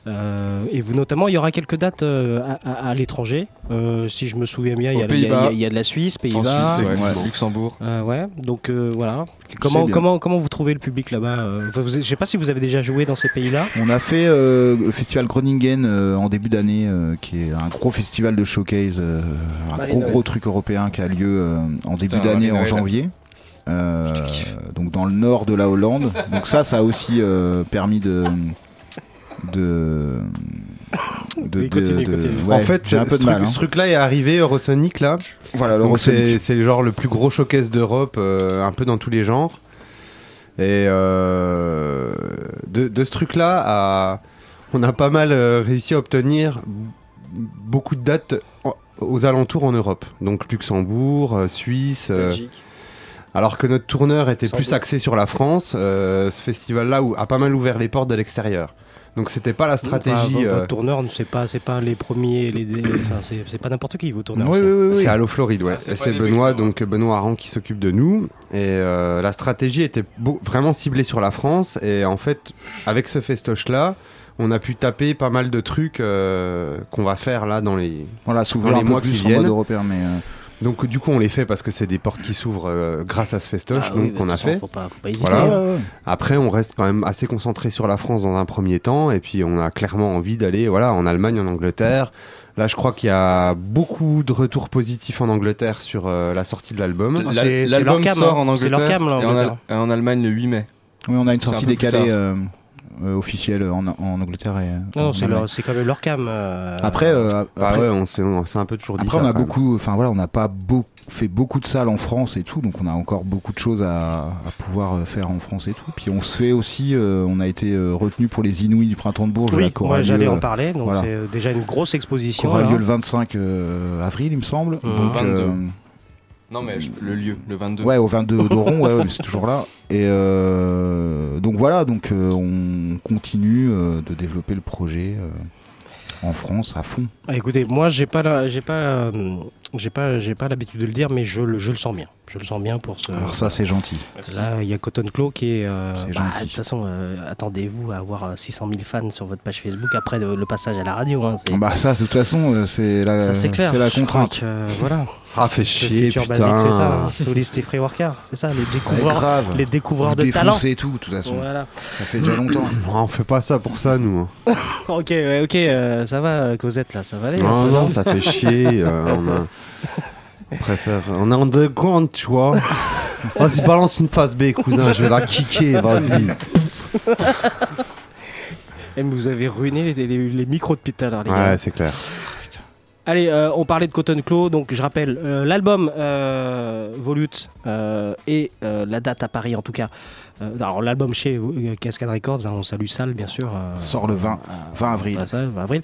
Euh, et vous, notamment, il y aura quelques dates euh, à, à- à l'étranger. Euh, si je me souviens bien, il y, a, Aux il y a- Pays-Bas. il y a de la Suisse, En Pays-Bas. Suisse, ouais, Ouais. Luxembourg. Euh, ouais, donc euh, voilà. Comment, comment, comment vous trouvez le public là-bas euh, vous- Je sais pas si vous avez déjà joué dans ces pays-là. On a fait euh, le festival Groningen euh, en début d'année, euh, qui est un gros festival de showcase, euh, un Marie gros Noël. gros truc européen qui a lieu euh, en début d'année en Noël. janvier. Euh, donc dans le nord de la Hollande. Donc ça, ça a aussi euh, permis de de de, Oui, continue, de- de- continue. ouais, en fait, ce, truc, mal. hein. ce truc-là est arrivé, Eurosonic là. Voilà, l'Eurosonic. c'est genre le plus gros showcase d'Europe, euh, un peu dans tous les genres. Et euh, de, de ce truc-là, à- on a pas mal euh, réussi à obtenir beaucoup de dates en- aux alentours en Europe. Donc Luxembourg, Suisse. euh, Belgique. alors que notre tourneur était Sans plus doute. axé sur la France, euh, ce festival-là a pas mal ouvert les portes de l'extérieur. Donc c'était pas la stratégie. Enfin, euh, votre tourneur, c'est pas, c'est pas les premiers, les, enfin, c'est, c'est pas n'importe qui vos tourneurs. Oui, oui, oui, oui. C'est Allo Floride, ouais. Ah, c'est Benoît, mecs, donc Benoît Aran qui s'occupe de nous. Et euh, la stratégie était beau- vraiment ciblée sur la France. Et en fait, avec ce festoche-là, on a pu taper pas mal de trucs euh, qu'on va faire là dans les. Voilà, un les peu mois qui plus en mode viennent. européen, mais euh, Donc du coup, on les fait parce que c'est des portes qui s'ouvrent euh, grâce à ce festoche Ah donc qu'on toute a fait. Faut pas, faut pas hésiter. Voilà. ouais. Après, on reste quand même assez concentré sur la France dans un premier temps, et puis on a clairement envie d'aller voilà, en Allemagne, en Angleterre. Là, je crois qu'il y a beaucoup de retours positifs en Angleterre sur euh, la sortie de l'album. Ah, L'album leur cam, sort hein. en C'est leur Angleterre cam, là, en et en, Al- Angleterre. et en Allemagne le 8 mai. Oui, on a une un sortie décalée officielle en, en Angleterre et. Non, non, c'est, Allemagne. leur- c'est quand même leur cam. euh, Après, euh, Bah après, ouais, on s'est un peu toujours dit après, ça. on a beaucoup, enfin voilà, on n'a pas beau- fait beaucoup de salles en France et tout, donc on a encore beaucoup de choses à, à pouvoir euh, faire en France et tout. Puis on se fait aussi, euh, on a été euh, retenu pour les Inouïs du printemps de Bourges, Oui, qui aura moi lieu, j'allais en euh, parler. Donc voilà. c'est euh, déjà une grosse qui exposition. aura là. lieu le 25 euh, avril, il me semble. Donc, 22. euh, Non mais je- le lieu, le 22. Ouais, au 22 d'Oron, ouais, ouais, c'est toujours là. Et euh, donc voilà, donc euh, on continue euh, de développer le projet euh, en France à fond. Ah, écoutez, moi j'ai pas, la- j'ai pas, euh, j'ai pas, j'ai pas l'habitude de le dire, mais je, le- je le sens bien. Je le sens bien pour ce. Alors ça, c'est gentil. Là, il y a Cotton Claw qui est. euh, C'est bah, gentil. de toute façon, euh, attendez-vous à avoir euh, 600 000 fans sur votre page Facebook après le, le passage à la radio. hein, c'est- Bah ça, de toute façon, euh, c'est la, ça c'est clair. c'est la Je crois contrainte. que, euh, voilà. Ah, fait chier, futur putain. basique, c'est ça. hein. Soliste et free worker, c'est ça, les découvreurs, grave. les découvreurs Vous de talent. défoncez tout, de toute façon. Voilà. Ça fait déjà longtemps. on fait pas ça pour ça, nous. hein. ok, ouais, ok, euh, ça va, euh, Cosette là, ça va aller. Non, non, ça fait chier. euh, on, a... on préfère. On est en deux comptes, tu vois. Vas-y, balance une phase B, cousin. Je vais la kicker, vas-y. Eh, mais vous avez ruiné les, les- les micros depuis tout à l'heure, les gars. Ouais, c'est clair. Allez, euh, on parlait de Cotton Claw, donc je rappelle euh, l'album euh, Volute euh, et euh, la date à Paris en tout cas. Euh, alors l'album chez euh, Cascade Records, hein, on salue Sal bien sûr. euh, Sort le 20, 20 avril. voilà, ça, 20 avril.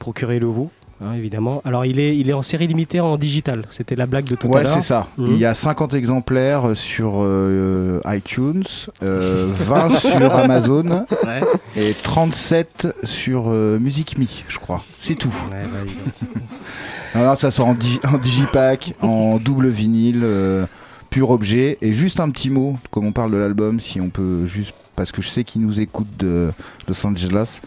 Procurez-le vous, hein, évidemment. Alors il est, il est en série limitée en digital. C'était la blague de tout à Ouais, l'heure. c'est ça. Mhm. Il y a 50 exemplaires sur euh, iTunes, euh, 20 sur Amazon Ouais. et 37 sur euh, Music Me, je crois. C'est tout. Ouais, bah. Non, non, ça sort en, digi- en digipack, en double vinyle, euh, pur objet. Et juste un petit mot, comme on parle de l'album, si on peut juste. Parce que je sais qu'ils nous écoutent de Los Angeles.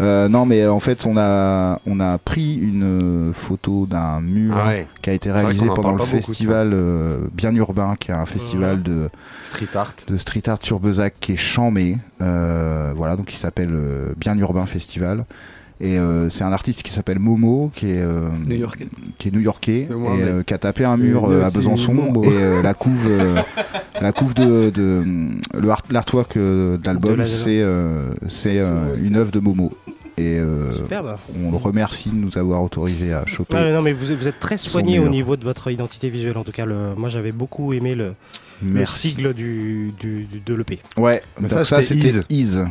Euh, non, mais en fait, on a, on a pris une photo d'un mur Ah ouais. qui a été réalisé pendant le festival euh, Bien Urbain, qui est un festival de, Street art. de street art sur Bezac qui est chamé. Euh, voilà, donc il s'appelle euh, Bien Urbain Festival. Et euh, c'est un artiste qui s'appelle Momo, qui est euh, New-Yorkais. qui est et moi, euh, qui a tapé un mur euh, à Besançon Momo. et euh, la couve euh, la couve de, de le art- l'artwork euh, de De l'album la- c'est euh, c'est euh, une œuvre de Momo et euh, Superbe. on le remercie de nous avoir autorisé à choper Ouais, non mais vous, êtes- vous êtes très soigné au niveau de votre identité visuelle. En tout cas, le, moi j'avais beaucoup aimé le, sigle du, du, du- de l'EP. ouais Mais donc ça, ça c'était c'était Ease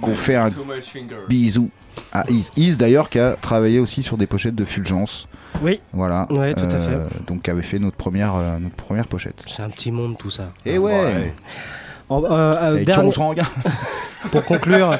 qu'on fait un bisou à Is. Is d'ailleurs qui a travaillé aussi sur des pochettes de Fulgence. Oui. Voilà. Ouais, tout à Euh, Donc qui avait fait notre première, euh, notre première pochette. C'est un petit monde tout ça. Et ouais. En- euh, euh, dernier- pour conclure,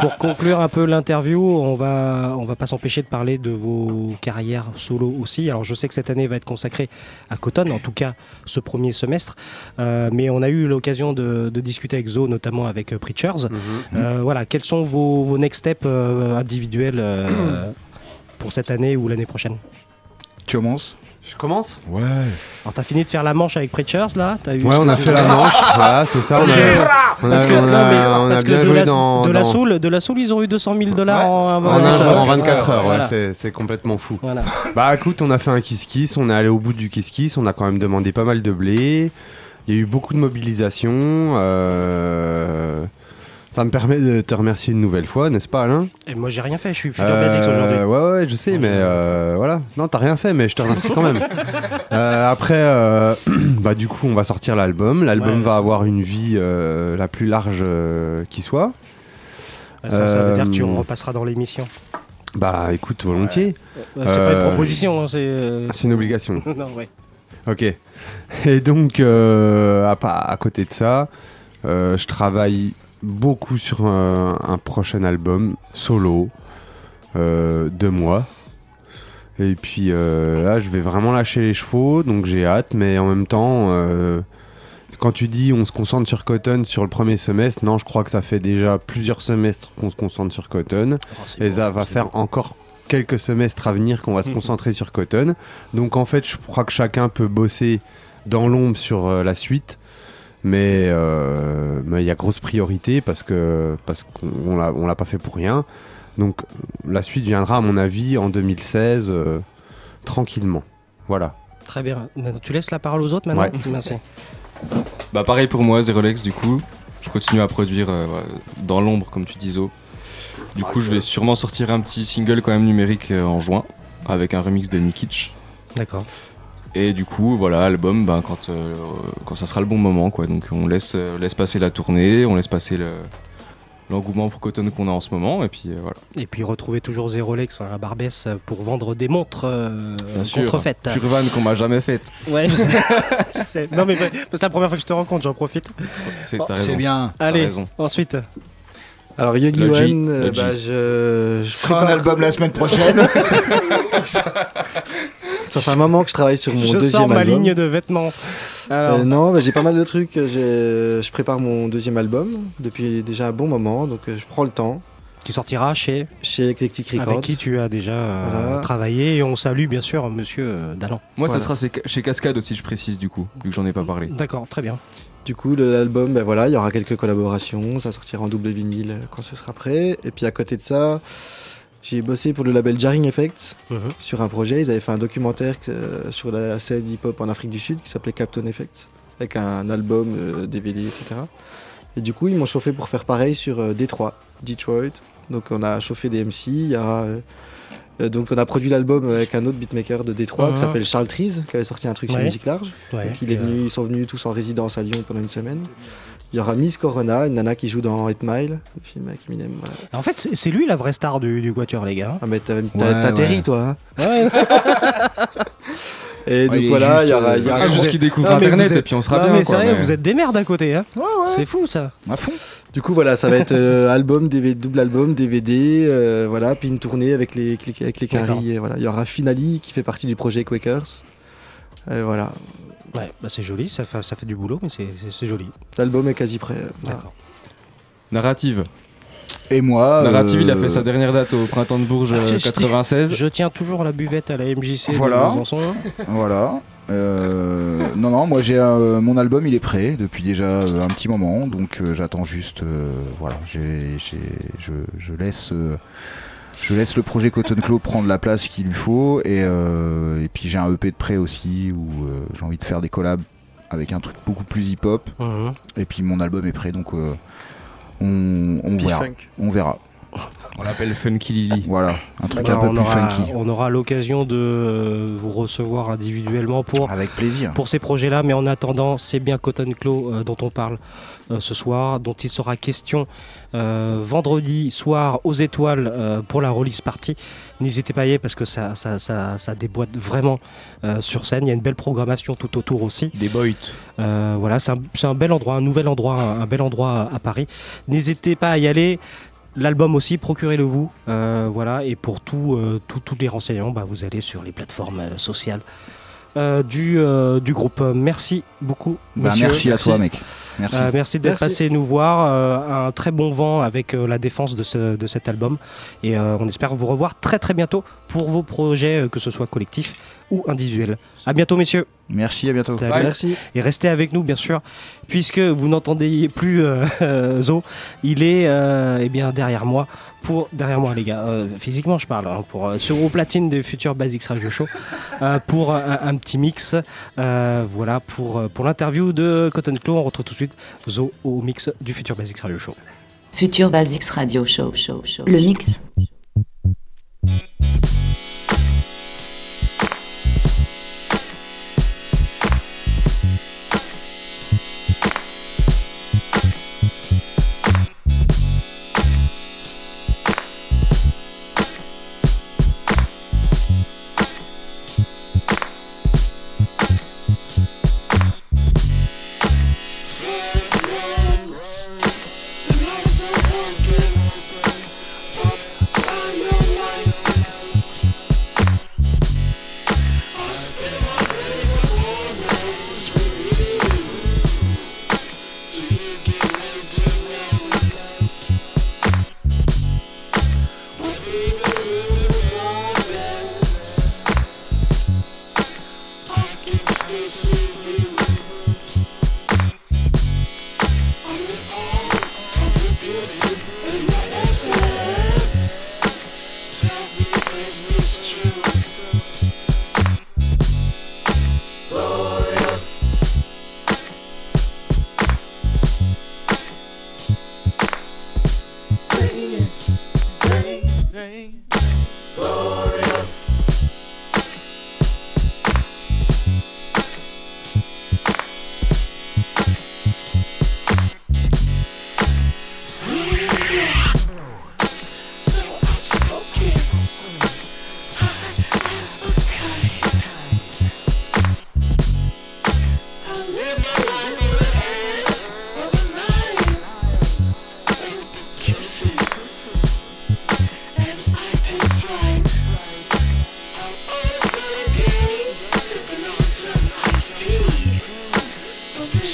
pour conclure un peu l'interview, on va, on va pas s'empêcher de parler de vos carrières solo aussi. Alors je sais que cette année va être consacrée à Cotton, en tout cas ce premier semestre, Euh, mais on a eu l'occasion de, de discuter avec Zo, notamment avec euh, Preachers. Euh, voilà, quels sont vos, vos next steps individuels pour cette année ou l'année prochaine? Tu commences Je commence Ouais. Alors t'as fini de faire la manche avec Preachers là eu Ouais, on a fait la manche, voilà, c'est ça, Parce on a- bien de joué la, dans- de la Soul, de la Soul, ils ont eu 200 000 dollars en, En, en- un- en 24 24 heures, ouais, c'est- complètement fou. Voilà. Bah écoute, on a fait un kiss kiss, on est allé au bout du kiss kiss, on a quand même demandé pas mal de blé. Il y a eu beaucoup de mobilisation. euh, Ça me permet de te remercier une nouvelle fois, n'est-ce pas Alain? Et moi j'ai rien fait, je suis Future Euh, Basics aujourd'hui. Ouais, ouais, je sais, mais euh, voilà. Non, t'as rien fait, mais je te remercie quand même. Euh, après, euh, bah, du coup, on va sortir l'album. L'album Ouais, va avoir une vie euh, la plus large qui soit. Ça, ça veut dire que tu repasseras dans l'émission. Bah, écoute, volontiers. Ouais, c'est pas une proposition, hein, c'est. C'est une obligation. non, ouais. Ok. Et donc, à, à côté de ça, je travaille beaucoup sur un, un prochain album solo euh, de moi. Et puis euh, là, je vais vraiment lâcher les chevaux, donc j'ai hâte, mais en même temps, euh, quand tu dis on se concentre sur Cotton sur le premier semestre, non, je crois que ça fait déjà plusieurs semestres qu'on se concentre sur Cotton. et ça va faire encore quelques semestres à venir qu'on va se Mhm. concentrer sur Cotton. Donc en fait, je crois que chacun peut bosser dans l'ombre sur euh, la suite. Mais euh, mais il y a grosse priorité parce que parce qu'on l'a on l'a pas fait pour rien. Donc la suite viendra à mon avis en 2016 euh, tranquillement. Voilà. Très bien. Tu laisses la parole aux autres maintenant Ouais. Merci. Bah pareil pour moi, Zerolex du coup. Je continue à produire euh, dans l'ombre comme tu dis Zo. Du coup je vais sûrement sortir un petit single quand même numérique en juin avec un remix de Nikic. D'accord. Et du coup voilà album ben, quand, euh, quand ça sera le bon moment quoi. Donc on laisse, euh, laisse passer la tournée, on laisse passer le- l'engouement pour Cotton qu'on a en ce moment et puis euh, voilà. Et puis retrouvez toujours Zerolex à Barbès pour vendre des montres euh, Bien sûr. contrefaites. Turvan qu'on m'a jamais faite. Ouais, je sais. Je sais. Non, mais c'est la première fois que je te rencontre, j'en profite. C'est- t'as raison. C'est bien. T'as Allez, raison. ensuite. Alors Yogi One, euh, bah, je, je Fera un prépare- album la semaine prochaine. Ça fait un moment que je travaille sur mon je deuxième sors ma album. ligne de vêtements. Alors, Euh, non, bah, j'ai pas mal de trucs. J'ai- Je prépare mon deuxième album depuis déjà un bon moment, donc euh, je prends le temps. Qui sortira chez Chez Eclectic Records. avec qui tu as déjà euh, Voilà. travaillé et on salue bien sûr Monsieur euh, Dallan. Moi Voilà. ça sera chez- Cascade aussi je précise du coup, vu que j'en ai pas parlé. D'accord, très bien. Du coup, l'album, ben voilà, il y aura quelques collaborations, ça sortira en double vinyle quand ce sera prêt. Et puis à côté de ça, j'ai bossé pour le label Jarring Effects Mhm. sur un projet. Ils avaient fait un documentaire euh, sur la scène hip-hop en Afrique du Sud qui s'appelait Captain Effects, avec un album, euh, DVD, etc. Et du coup, ils m'ont chauffé pour faire pareil sur euh, Détroit, Detroit. Donc on a chauffé des MC, il y a... euh, donc on a produit l'album avec un autre beatmaker de Détroit qui s'appelle Charles Trees, qui avait sorti un truc sur. Musique Large. Ouais. Donc il est venu, ils sont venus tous en résidence à Lyon pendant une semaine. Il y aura Miss Corona, une nana qui joue dans 8 Mile, le film avec Eminem. voilà. En fait, c'est- lui la vraie star du, du Quatuor, les gars. Ah mais t'atterris ouais. toi. hein. Et Ouais, donc voilà, il y aura, euh, y aura Ah, tout juste ce qu'il découvre internet et puis on sera non, bien mais sérieux, mais- vous êtes des merdes à côté, hein C'est fou ça. À fond. Du coup voilà, ça va être euh, album, DVD, double album, DVD, euh, voilà, puis une tournée avec les avec les. Caries, et voilà. Il y aura Finali qui fait partie du projet Quakers. Et voilà, Ouais, bah c'est joli, ça fait, ça fait du boulot, mais c'est- c'est c'est joli. l'album est quasi prêt. voilà. D'accord. Narrative. Et moi. Narrative, il a euh, fait sa dernière date au printemps de Bourges euh, Je- je- 96. Je tiens toujours la buvette à la MJC Voilà. de Besançon. Voilà. Euh, non, non, moi j'ai euh, mon album, il est prêt depuis déjà euh, un petit moment, donc euh, j'attends juste. euh, voilà, j'ai, j'ai- je, je laisse. euh, je laisse le projet Cotton Claw prendre la place qu'il lui faut et, euh, et puis j'ai un EP de prêt aussi où euh, j'ai envie de faire des collabs avec un truc beaucoup plus hip hop Mhm. et puis mon album est prêt donc euh, on, on verra. On verra. On l'appelle Funky Lily. Voilà, un truc Bah, un peu on plus aura, funky. On aura l'occasion de euh, vous recevoir individuellement pour, Avec plaisir. pour ces projets-là, mais en attendant, c'est bien Cotton Claw euh, dont on parle euh, ce soir, dont il sera question euh, vendredi soir aux étoiles euh, pour la release party. N'hésitez pas à y aller parce que ça, ça, ça, ça déboîte vraiment euh, sur scène. Il y a une belle programmation tout autour aussi. Des. Euh, voilà, c'est un, bel endroit, un nouvel endroit, un, un bel endroit à Paris. N'hésitez pas à y aller. L'album aussi, procurez-le vous. Euh, voilà, et pour tout, euh, tout- tous les renseignements, bah, vous allez sur les plateformes euh, sociales euh, du, euh, du groupe. Merci beaucoup. Bah, merci à toi, mec. Merci. Euh, merci d'être passé nous voir. Euh, un très bon vent avec euh, la défense de, ce- de cet album. Et euh, on espère vous revoir très très bientôt pour vos projets, euh, que ce soit collectifs ou individuels. À bientôt, messieurs. Merci, à bientôt. Merci. Et restez avec nous, bien sûr, puisque vous n'entendez plus euh, Zo. Il est euh, eh bien derrière moi, pour derrière moi, les gars. Euh, physiquement, je parle, hein, pour euh, sur au platine des futurs Basics Radio Show, euh, pour un, un petit mix. Euh, voilà pour pour l'interview de Cotton Claw. On retrouve tout de suite Zo au mix du futur Basics Radio Show. Future Basics Radio Show. show, show Le mix.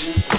you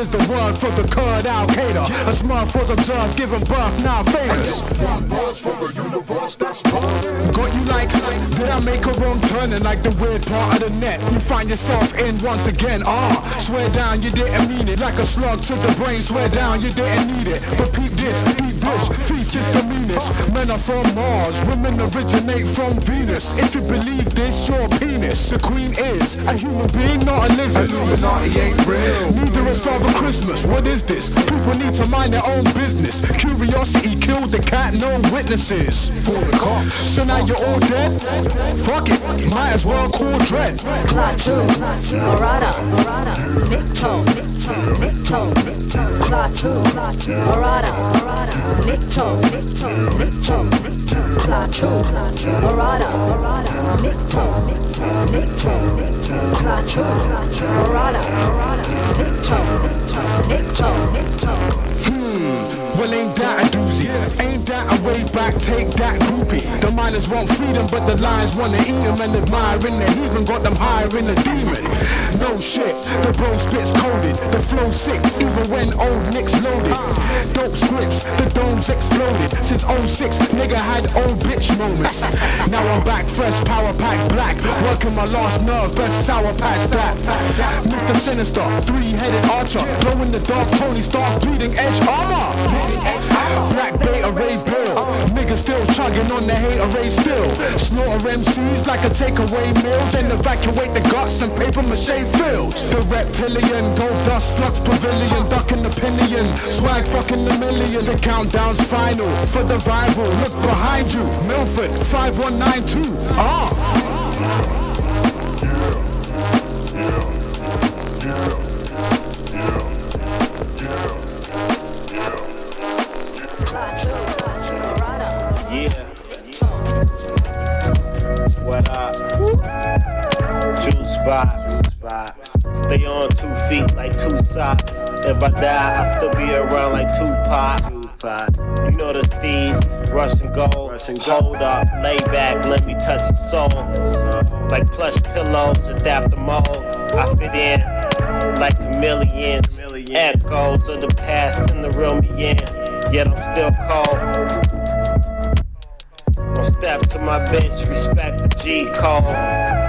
is the word for the Kurd Al Qaeda. A smurf was observed giving birth now famous. Got you like, did I make a wrong turning like the weird part of the net? You find yourself in once again. Ah, swear down you didn't mean it. Like a slug to the brain, swear down you didn't need it. But peep this, peep this, feast the meanest. Men are from Mars, women originate from Venus. If you believe this, your penis. The queen is a human being, not a lizard. Illuminati ain't real. Neither is Father Christmas. What is this? People need to mind their own business. Curiosity killed the cat, no witnesses. For the cops. So now you're all dead? Fuck it, might as well call dread. Klaatu, Murata, Nikto, Nikto, Klaatu, Murata, Nicto, Nicto, Nicto, Plateau, Morada, Morada, Nicto, Nicto, Nicto. Well ain't that a doozy? Ain't that a way back, take that groupie? The miners want freedom, but the lions wanna eat them and admiring the heathen got them hiring a demon. No shit, the bro spits coded, the flow sick, even when old Nick's loaded. Dope scripts, the domes exploded. Since 06, nigga had old bitch moments. Now I'm back fresh, power pack black, working my last nerve, best sour patch that. Mr. Sinister, three-headed archer, glow in the dark, Tony Stark, bleeding edge armor. Black beta Ray Bill, niggas still slugging on the hater race still. Slaughter MCs like a takeaway meal, then evacuate the guts and paper mache fields. The reptilian, gold dust, flux pavilion, ducking the pillion, swag fucking the million. The countdown's final for the rival. Look behind you, Milford 5192. Ah. Yeah. Stay on two feet like two socks. If I die, I still be around like Tupac. You know the steez, Russian gold. Hold up, lay back, let me touch the soul. Like plush pillows, adapt the mold. I fit in like chameleons. Echoes of the past in the real me in. Yet I'm still cold. Don't step to my bitch, respect the G code.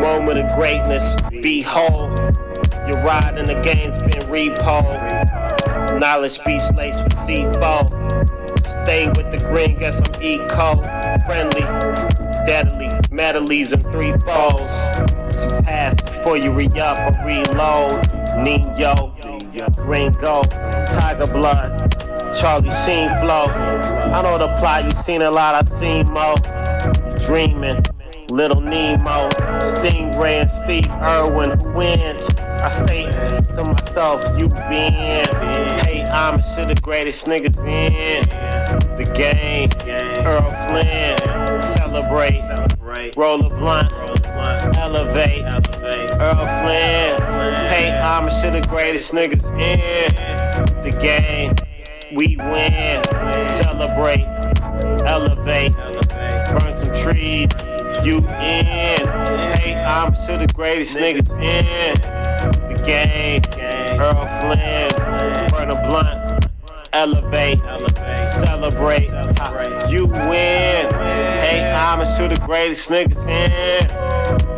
Moment of greatness, behold. Your ride in the game's been repo. Knowledge beats laced with C4. Stay with the green, guess I'm eco. Friendly, deadly, medleys and three foes. Surpass before you re up or reload. Nino, Gringo, Tiger Blood, Charlie Sheen flow. I know the plot, You've seen a lot, I seen more. Dreaming, Little Nemo, Stingray and Steve Irwin, who wins? I stay to myself, you been. Hey, I'm to the greatest niggas in the game. Earl Flynn, celebrate, roll a blunt, elevate. Earl Flynn, hey, I'm to the greatest niggas in the game. We win, celebrate, elevate, burn some trees. You in? Hey, I'm to the greatest niggas in the game. Earl Flynn, burn a blunt, elevate, celebrate. You win. Hey, I'm to the greatest niggas in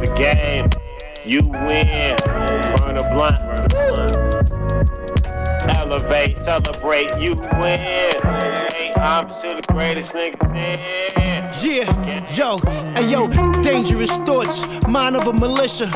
the game. You win. Burn a blunt. Elevate, celebrate, you win. Hey, I'm to the greatest niggas in. Yeah, yo, and yo, dangerous thoughts, mind of a militia.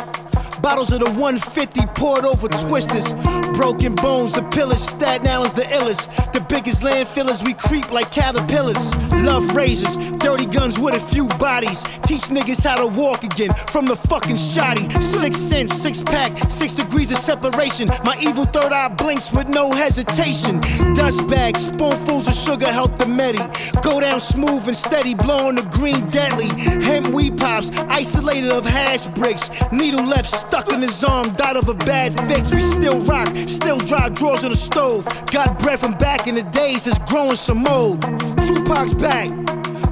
Bottles of the 150 poured over twisters. Broken bones, the pillars, Staten Island's the illest. The biggest landfillers, we creep like caterpillars. Love razors, dirty guns with a few bodies. Teach niggas how to walk again from the fucking shoddy. Six cents, six pack, six degrees of separation. My evil third eye blinks with no hesitation. Dust bags, spoonfuls of sugar help the medi. Go down smooth and steady, blowing the green deadly. Hemp weed pops, isolated of hash bricks. Needle left stuck in his arm, died of a bad fix. We still rock, still dry drawers on the stove. Got bread from back in the days that's growing some mold. Tupac's back.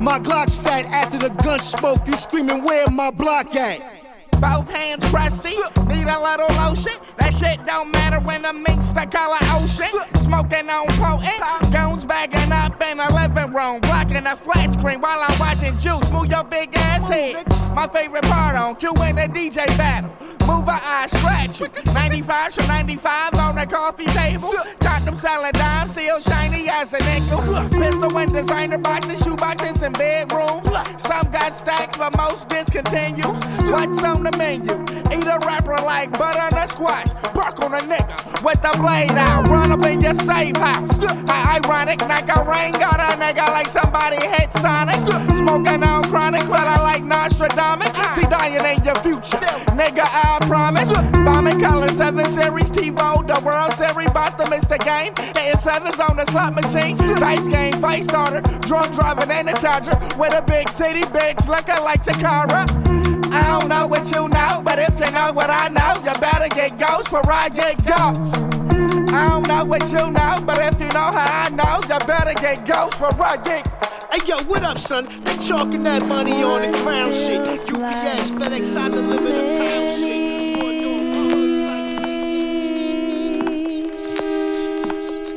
My Glock's fat after the gun smoke. You screaming, where my block at? Both hands crusty, need a little lotion. That shit don't matter when the mink's the color ocean. Smoking on potent, goons bagging up in the living room, blocking the flat screen while I'm watching Juice move your big ass head. My favorite part on Q and the DJ battle. Move her eyes, scratch you. 95 to 95 on the coffee table. Got them selling dimes, still shiny as a nickel. Pistol and designer boxes, shoe boxes, and bedrooms. Some got stacks, but most discontinues. What's on the menu? Eat a rapper like butter and a squash. Bark on a nigga with the blade out. Run up in your safe house. How ironic, like a rain got a nigga like somebody hit Sonic. Smoking on chronic, but I like Nostradamus. See, dying ain't your future. Nigga, I promise. Bombing color 7 series, TiVo, the World Series, boss to miss the game. Hitting sevens on the slot machine. Dice game, face starter. Drunk driving and a charger. With a big titty, bigs looking like Takara. I don't know what you know, but if you know what I know, you better get ghost for I get ghost. I don't know what you know, but if you know how I know, you better get ghost for I get. Hey yo, what up, son? They chalking that money on the crown shit. UPS, FedEx, I deliver the pound shit.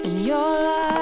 In your life,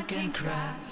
I craft.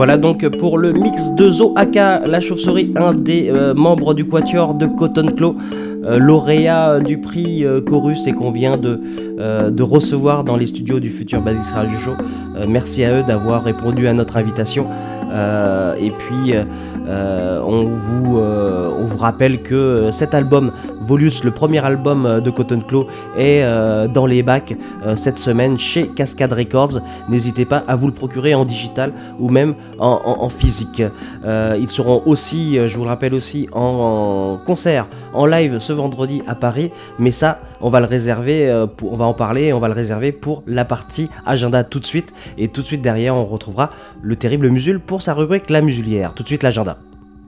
Voilà donc pour le mix de Zo Aka, la chauve-souris, un des euh, membres du quatuor de Cotton Clow, euh, lauréat du prix euh, Chorus et qu'on vient de, euh, recevoir dans les studios du futur Basis Radio Show. Euh, merci à eux d'avoir répondu à notre invitation. Euh, et puis euh, euh, on, vous, euh, rappelle que euh, cet album, Volus, le premier album euh, de Cotton Clow, est euh, dans les bacs euh, cette semaine chez Cascade Records. N'hésitez pas à vous le procurer en digital ou même en, en- en physique. Euh, ils seront aussi, je vous le rappelle aussi, en, en concert, en live ce vendredi à Paris. Mais ça, on va le réserver, euh, pour, on va en parler, on va le réserver pour la partie agenda tout de suite. Et tout de suite derrière, on retrouvera le terrible Musul pour sa rubrique La Musulière. Tout de suite l'agenda.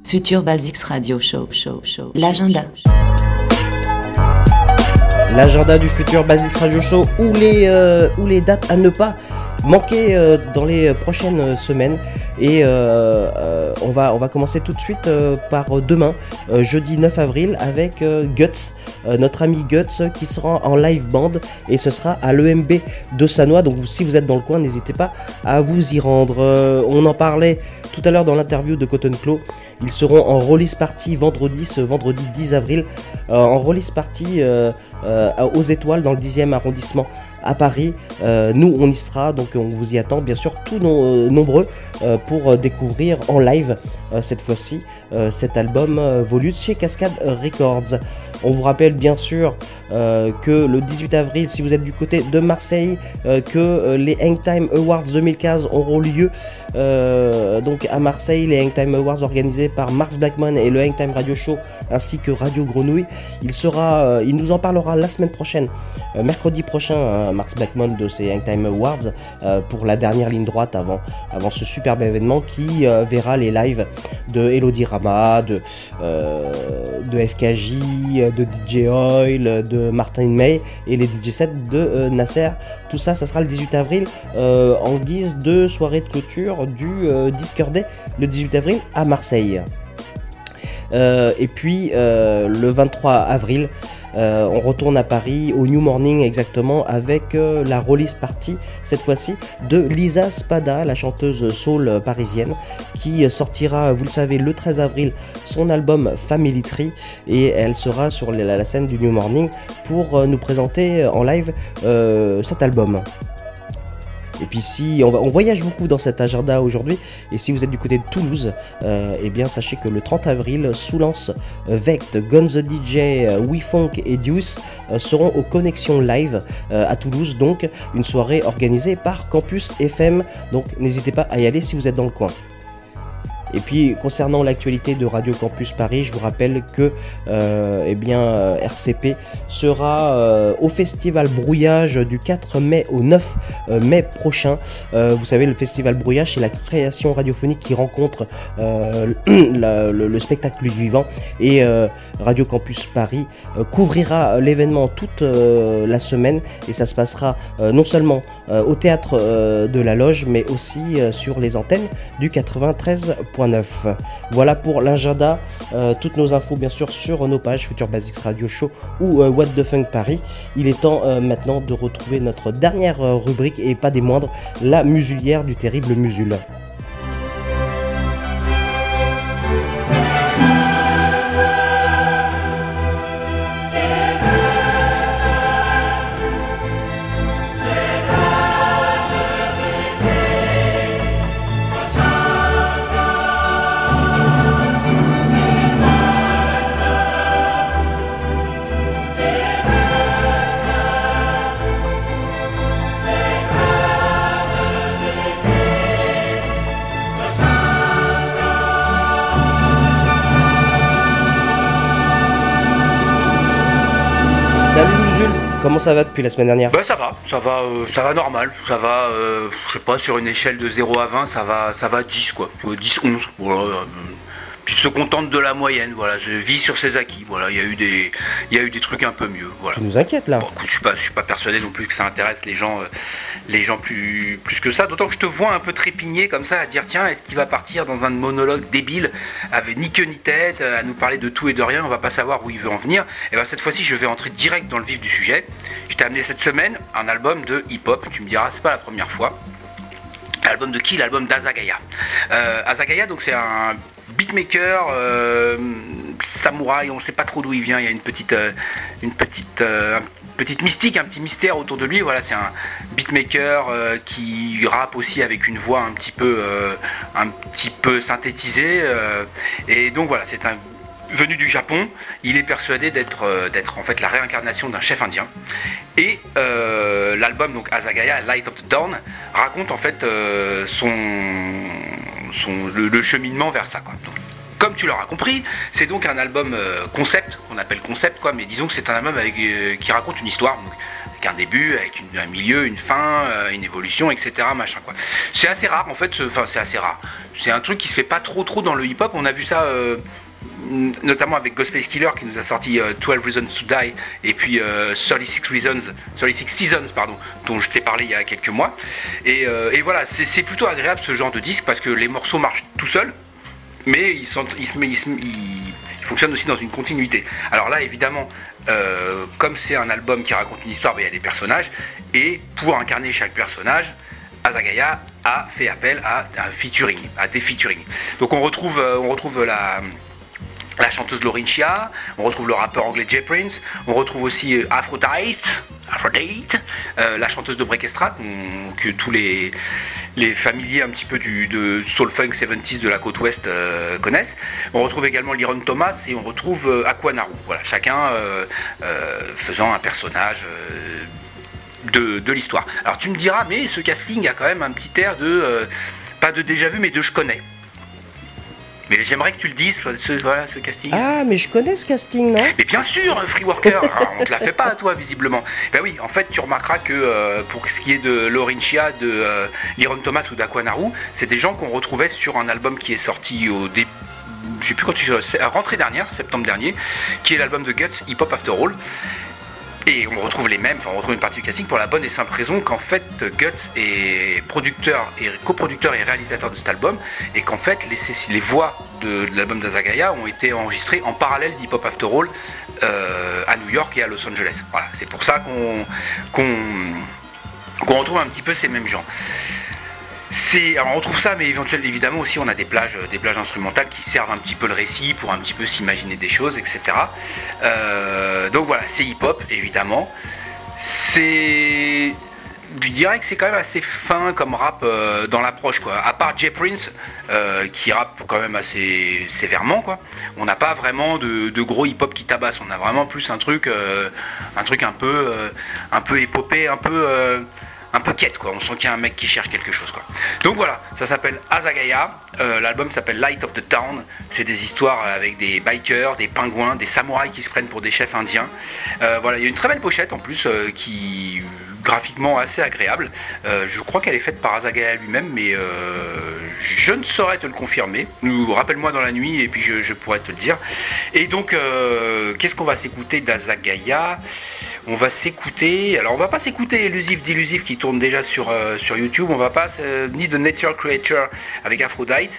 Future Basics Radio Show, show, show. L'agenda. L'agenda du futur Basics Radio Show ou les, euh, ou les dates à ne pas manquer euh, dans les prochaines semaines. Et euh, euh, on, va, on va commencer tout de suite par demain, jeudi 9 avril, avec Guts, notre ami Guts qui sera en live band et ce sera à l'EMB de Sanois. Donc si vous êtes dans le coin, n'hésitez pas à vous y rendre. On en parlait tout à l'heure dans l'interview de Cotton Clow. Ils seront en release party vendredi, ce vendredi 10 avril, en release party aux étoiles dans le 10e arrondissement à Paris. Euh, nous, on y sera, donc on vous y attend, bien sûr, tous euh, nombreux euh, pour découvrir en live cette fois-ci cet album euh, Volute chez Cascade Records. On vous rappelle bien sûr euh, que le 18 avril, si vous êtes du côté de Marseille, euh, que euh, les Hangtime Awards 2015 auront lieu euh, donc à Marseille, les Hangtime Awards organisés par Mars Blackman et le Hangtime Radio Show ainsi que Radio Grenouille. Il sera, euh, il nous en parlera la semaine prochaine, euh, mercredi prochain, Mars Blackman de ces Hangtime Awards euh, pour la dernière ligne droite avant, avant ce superbe événement qui euh, verra les lives de Elodie De, euh, de FKJ, de DJ Oil, de Martin May et les DJ sets de euh, Nasser. Tout ça, ça sera le 18 avril euh, en guise de soirée de clôture du euh, Discord Day le 18 avril à Marseille. Et puis le 23 avril, euh, on retourne à Paris au New Morning exactement avec euh, la release party cette fois-ci de Lisa Spada, la chanteuse soul parisienne, qui sortira, vous le savez, le 13 avril son album Family Tree et elle sera sur la, scène du New Morning pour euh, nous présenter en live cet album. Et puis si on, va- on voyage beaucoup dans cet agenda aujourd'hui, et si vous êtes du côté de Toulouse, euh, eh bien sachez que le 30 avril, Soulance, euh, Vect, Gun the DJ, euh, WeFunk et Deuce euh, seront aux connexions live à Toulouse, donc une soirée organisée par Campus FM. Donc n'hésitez pas à y aller si vous êtes dans le coin. Et puis concernant l'actualité de Radio Campus Paris, je vous rappelle que euh, eh bien, euh, RCP sera euh, au festival Brouillage du 4 mai au 9 euh, mai prochain. Vous savez, le festival Brouillage, c'est la création radiophonique qui rencontre le, le spectacle vivant. Et Radio Campus Paris couvrira l'événement toute la semaine. Et ça se passera non seulement au théâtre euh, de la Loge, mais aussi euh, sur les antennes du 93.9. Voilà pour l'agenda. Euh, toutes nos infos, bien sûr, sur nos pages Future Basics Radio Show ou euh, What the Funk Paris. Il est temps euh, maintenant de retrouver notre dernière euh, rubrique et pas des moindres, la musulière du terrible musul. Comment ça va depuis la semaine dernière Bah ça va, ça va, euh, ça va normal, ça va, euh, je sais pas, sur une échelle de 0 à 20, ça va, ça va 10 quoi, 10-11, voilà. Se contente de la moyenne, voilà, je vis sur ses acquis, voilà, il y a eu des, il y a eu des trucs un peu mieux, voilà. Tu nous inquiètes là Je suis pas, je suis pas persuadé non plus que ça intéresse les gens, euh, les gens plus, plus que ça. D'autant que je te vois un peu trépigner comme ça, à dire tiens, est-ce qu'il va partir dans un monologue débile, avec ni queue ni tête, euh, à nous parler de tout et de rien, on va pas savoir où il veut en venir. Et ben cette fois-ci, je vais entrer direct dans le vif du sujet. Je t'ai amené cette semaine un album de hip-hop. Tu me diras, c'est pas la première fois. L'album de qui? L'album d'Azagaya. Euh, Azagaya, donc c'est un beatmaker euh, samouraï, on ne sait pas trop d'où il vient, il y a une petite, euh, une petite, euh, petite mystique, un petit mystère autour de lui. Voilà, c'est un beatmaker qui rappe aussi avec une voix un petit peu, un petit peu synthétisée. et donc voilà, c'est un venu du Japon, il est persuadé d'être d'être en fait la réincarnation d'un chef indien. Et l'album donc Azagaya, Light of the Dawn, raconte en fait son, le, cheminement vers ça. Quoi. Comme tu l'auras compris, c'est donc un album euh, concept, qu'on appelle concept quoi, mais disons que c'est un album euh, qui raconte une histoire. donc, avec un début, avec un milieu, une fin, euh, une évolution, etc. C'est assez rare en fait, enfin c'est assez rare. C'est un truc qui se fait pas trop trop dans le hip-hop. On a vu ça notamment avec Ghostface Killer qui nous a sorti euh, 12 Reasons to Die et puis euh, 36 Reasons, 36 Seasons pardon, dont je t'ai parlé il y a quelques mois. Et, euh, voilà, c'est plutôt agréable ce genre de disque parce que les morceaux marchent tout seuls, mais ils, sont, ils, ils fonctionnent aussi dans une continuité. Alors là, évidemment, euh, comme c'est un album qui raconte une histoire, ben, il y a des personnages, et pour incarner chaque personnage, Azagaya a fait appel à un featuring, à des featuring. Donc on retrouve, euh, on retrouve la, la chanteuse Laurentia, on retrouve le rappeur anglais Jay Prince, on retrouve aussi euh, Aphrodite, Aphrodite, euh, la chanteuse de Breakestra, qu'on- que tous les, familiers un petit peu du, Soul Funk 70s de la côte ouest euh, connaissent. On retrouve également Liron Thomas et on retrouve Aquanaru. Chacun faisant un personnage. de, de l'histoire. Alors tu me diras, mais ce casting a quand même un petit air de, pas de déjà vu, mais de je connais. Mais j'aimerais que tu le dises, ce, voilà, ce casting. Ah, mais je connais ce casting, non? Mais bien sûr, un free worker, Ah, on te la fait pas à toi visiblement. Ben oui, en fait tu remarqueras que euh, pour ce qui est de Laurentia, de euh, Liron Thomas ou d'Aquanaru, c'est des gens qu'on retrouvait sur un album qui est sorti au début, je sais plus quand tu à rentrée dernière, septembre dernier, qui est l'album de Guts, Hip Hop After All. Et on retrouve les mêmes, enfin on retrouve une partie du casting pour la bonne et simple raison qu'en fait Guts est producteur coproducteur et réalisateur de cet album et qu'en fait les, voix de, l'album d'Azagaya ont été enregistrées en parallèle d'Hip Hop After All euh, à New York et à Los Angeles. Voilà, c'est pour ça qu'on retrouve un petit peu ces mêmes gens. On retrouve ça, mais éventuellement, évidemment aussi on a des plages, des plages instrumentales qui servent un petit peu le récit pour un petit peu s'imaginer des choses, etc. Euh, donc voilà, c'est hip-hop évidemment. C'est je dirais que c'est quand même assez fin comme rap euh, dans l'approche quoi. À part Jay Prince euh, qui rappe quand même assez sévèrement. On n'a pas vraiment de, gros hip-hop qui tabasse. On a vraiment plus un truc, euh, un peu, euh, un peu épopée, un peu, euh, un peu quête quoi. On sent qu'il y a un mec qui cherche quelque chose quoi. Donc voilà, ça s'appelle Azagaya. Euh, L'album s'appelle Light of the Town. C'est des histoires avec des bikers, des pingouins, des samouraïs qui se prennent pour des chefs indiens. Euh, voilà, il y a une très belle pochette en plus euh, qui graphiquement assez agréable. Euh, je crois qu'elle est faite par Azagaya lui-même, mais je ne saurais te le confirmer. Nous rappelle-moi dans la nuit et puis je, pourrais te le dire. Et donc, qu'est-ce qu'on va s'écouter d'Azagaya? On va s'écouter. Alors, on va pas s'écouter Elusive d'Illusive qui tourne déjà sur, euh, sur YouTube. On va pas euh, ni de Nature Creature avec Aphrodite.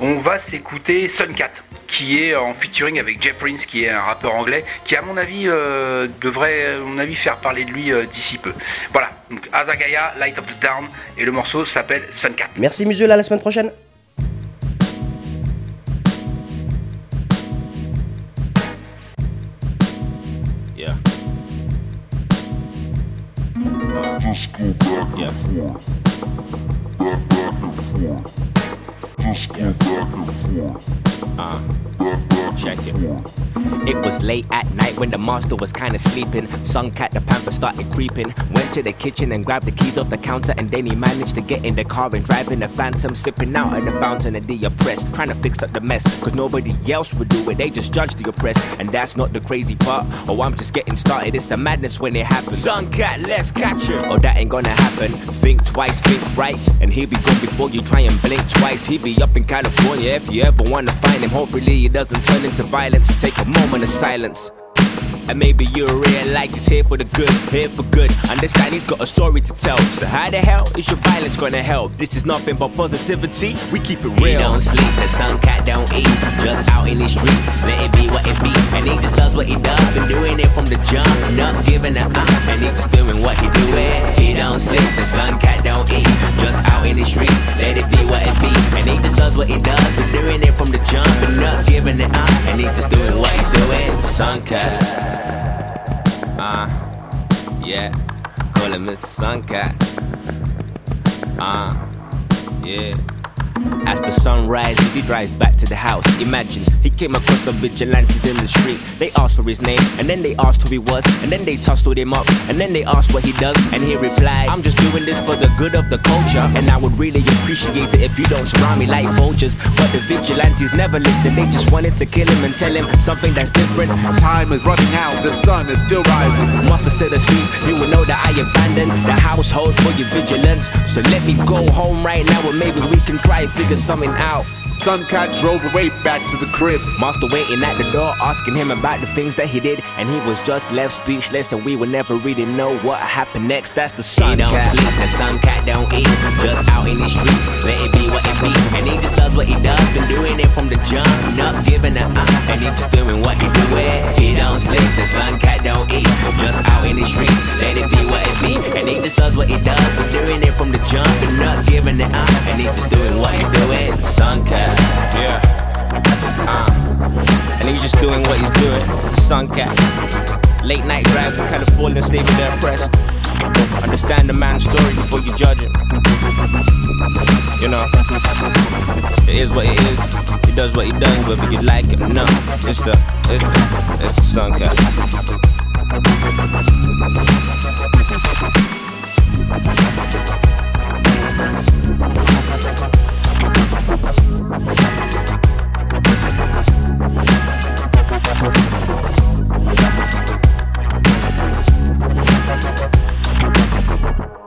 On va s'écouter Suncat qui est en featuring avec Jay Prince qui est un rappeur anglais qui à mon avis euh, devrait mon avis faire parler de lui d'ici peu. Voilà, donc Azagaya, Light of the Down et le morceau s'appelle Suncat. Merci Musul, à la semaine prochaine. Just go back and forth. Back, back and forth. Just go back and forth. Uh, check it. It was late at night when the master was kinda sleeping. Suncat the panther started creeping. Went to the kitchen and grabbed the keys off the counter, and then he managed to get in the car and drive in the phantom, sipping out of the fountain of the oppressed. Trying to fix up the mess, cause nobody else would do it. They just judge the oppressed, and that's not the crazy part. Oh, I'm just getting started. It's the madness when it happens. Suncat, let's catch him. Oh, that ain't gonna happen. Think twice, think right, and he'll be gone before you try and blink twice. He'll be up in California if you ever wanna find him. Hopefully, it doesn't turn into violence. Take a moment of silence. And maybe you'll realize he's here for the good, here for good. Understand he's got a story to tell. So how the hell is your violence gonna help? This is nothing but positivity. We keep it real. He don't sleep, the sun cat don't eat. Just out in the streets, let it be what it be. And he just does what he does, been doing it from the jump, not giving it up. And he just doing what he doing. He don't sleep, the sun cat don't eat. Just out in the streets, let it be what it be. And he just does what he does, been doing it from the jump, and not giving it up. And he just doing what he's doing. Sun cat. Uh, yeah. Call him Mr. Suncat. Uh, yeah. As the sun rises, he drives back to the house. Imagine, he came across some vigilantes in the street. They asked for his name, and then they asked who he was, and then they tussled him up, and then they asked what he does, and he replied, I'm just doing this for the good of the culture, and I would really appreciate it if you don't surround me like vultures. But the vigilantes never listened, they just wanted to kill him and tell him something that's different. Time is running out, the sun is still rising. Must have still asleep, you will know that I abandoned the household for your vigilance. So let me go home right now, and maybe we can try figure something out. Suncat drove away back to the crib. Master waiting at the door, asking him about the things that he did, and he was just left speechless, and we would never really know what happened next. That's the sun. He don't sleep, the sun cat don't eat, just out in the streets, let it be what it be, and he just does what he does, been doing it from the jump, not giving up, and he just doing what he doing. He don't sleep, the sun cat don't eat, just out in the streets, let it be what it be, and he just does what he does, been doing it from the jump, and not giving it up, and he just doing what he's doing. Sun that. Yeah. Uh. And he's just doing what he's doing. The sun cap. Late night drive kind of falling asleep with their press. Understand the man's story before you judge him. You know, it is what it is. He does what he does, whether you like him or not. It's the, it's the, it's the sun cap. Thank you. Thank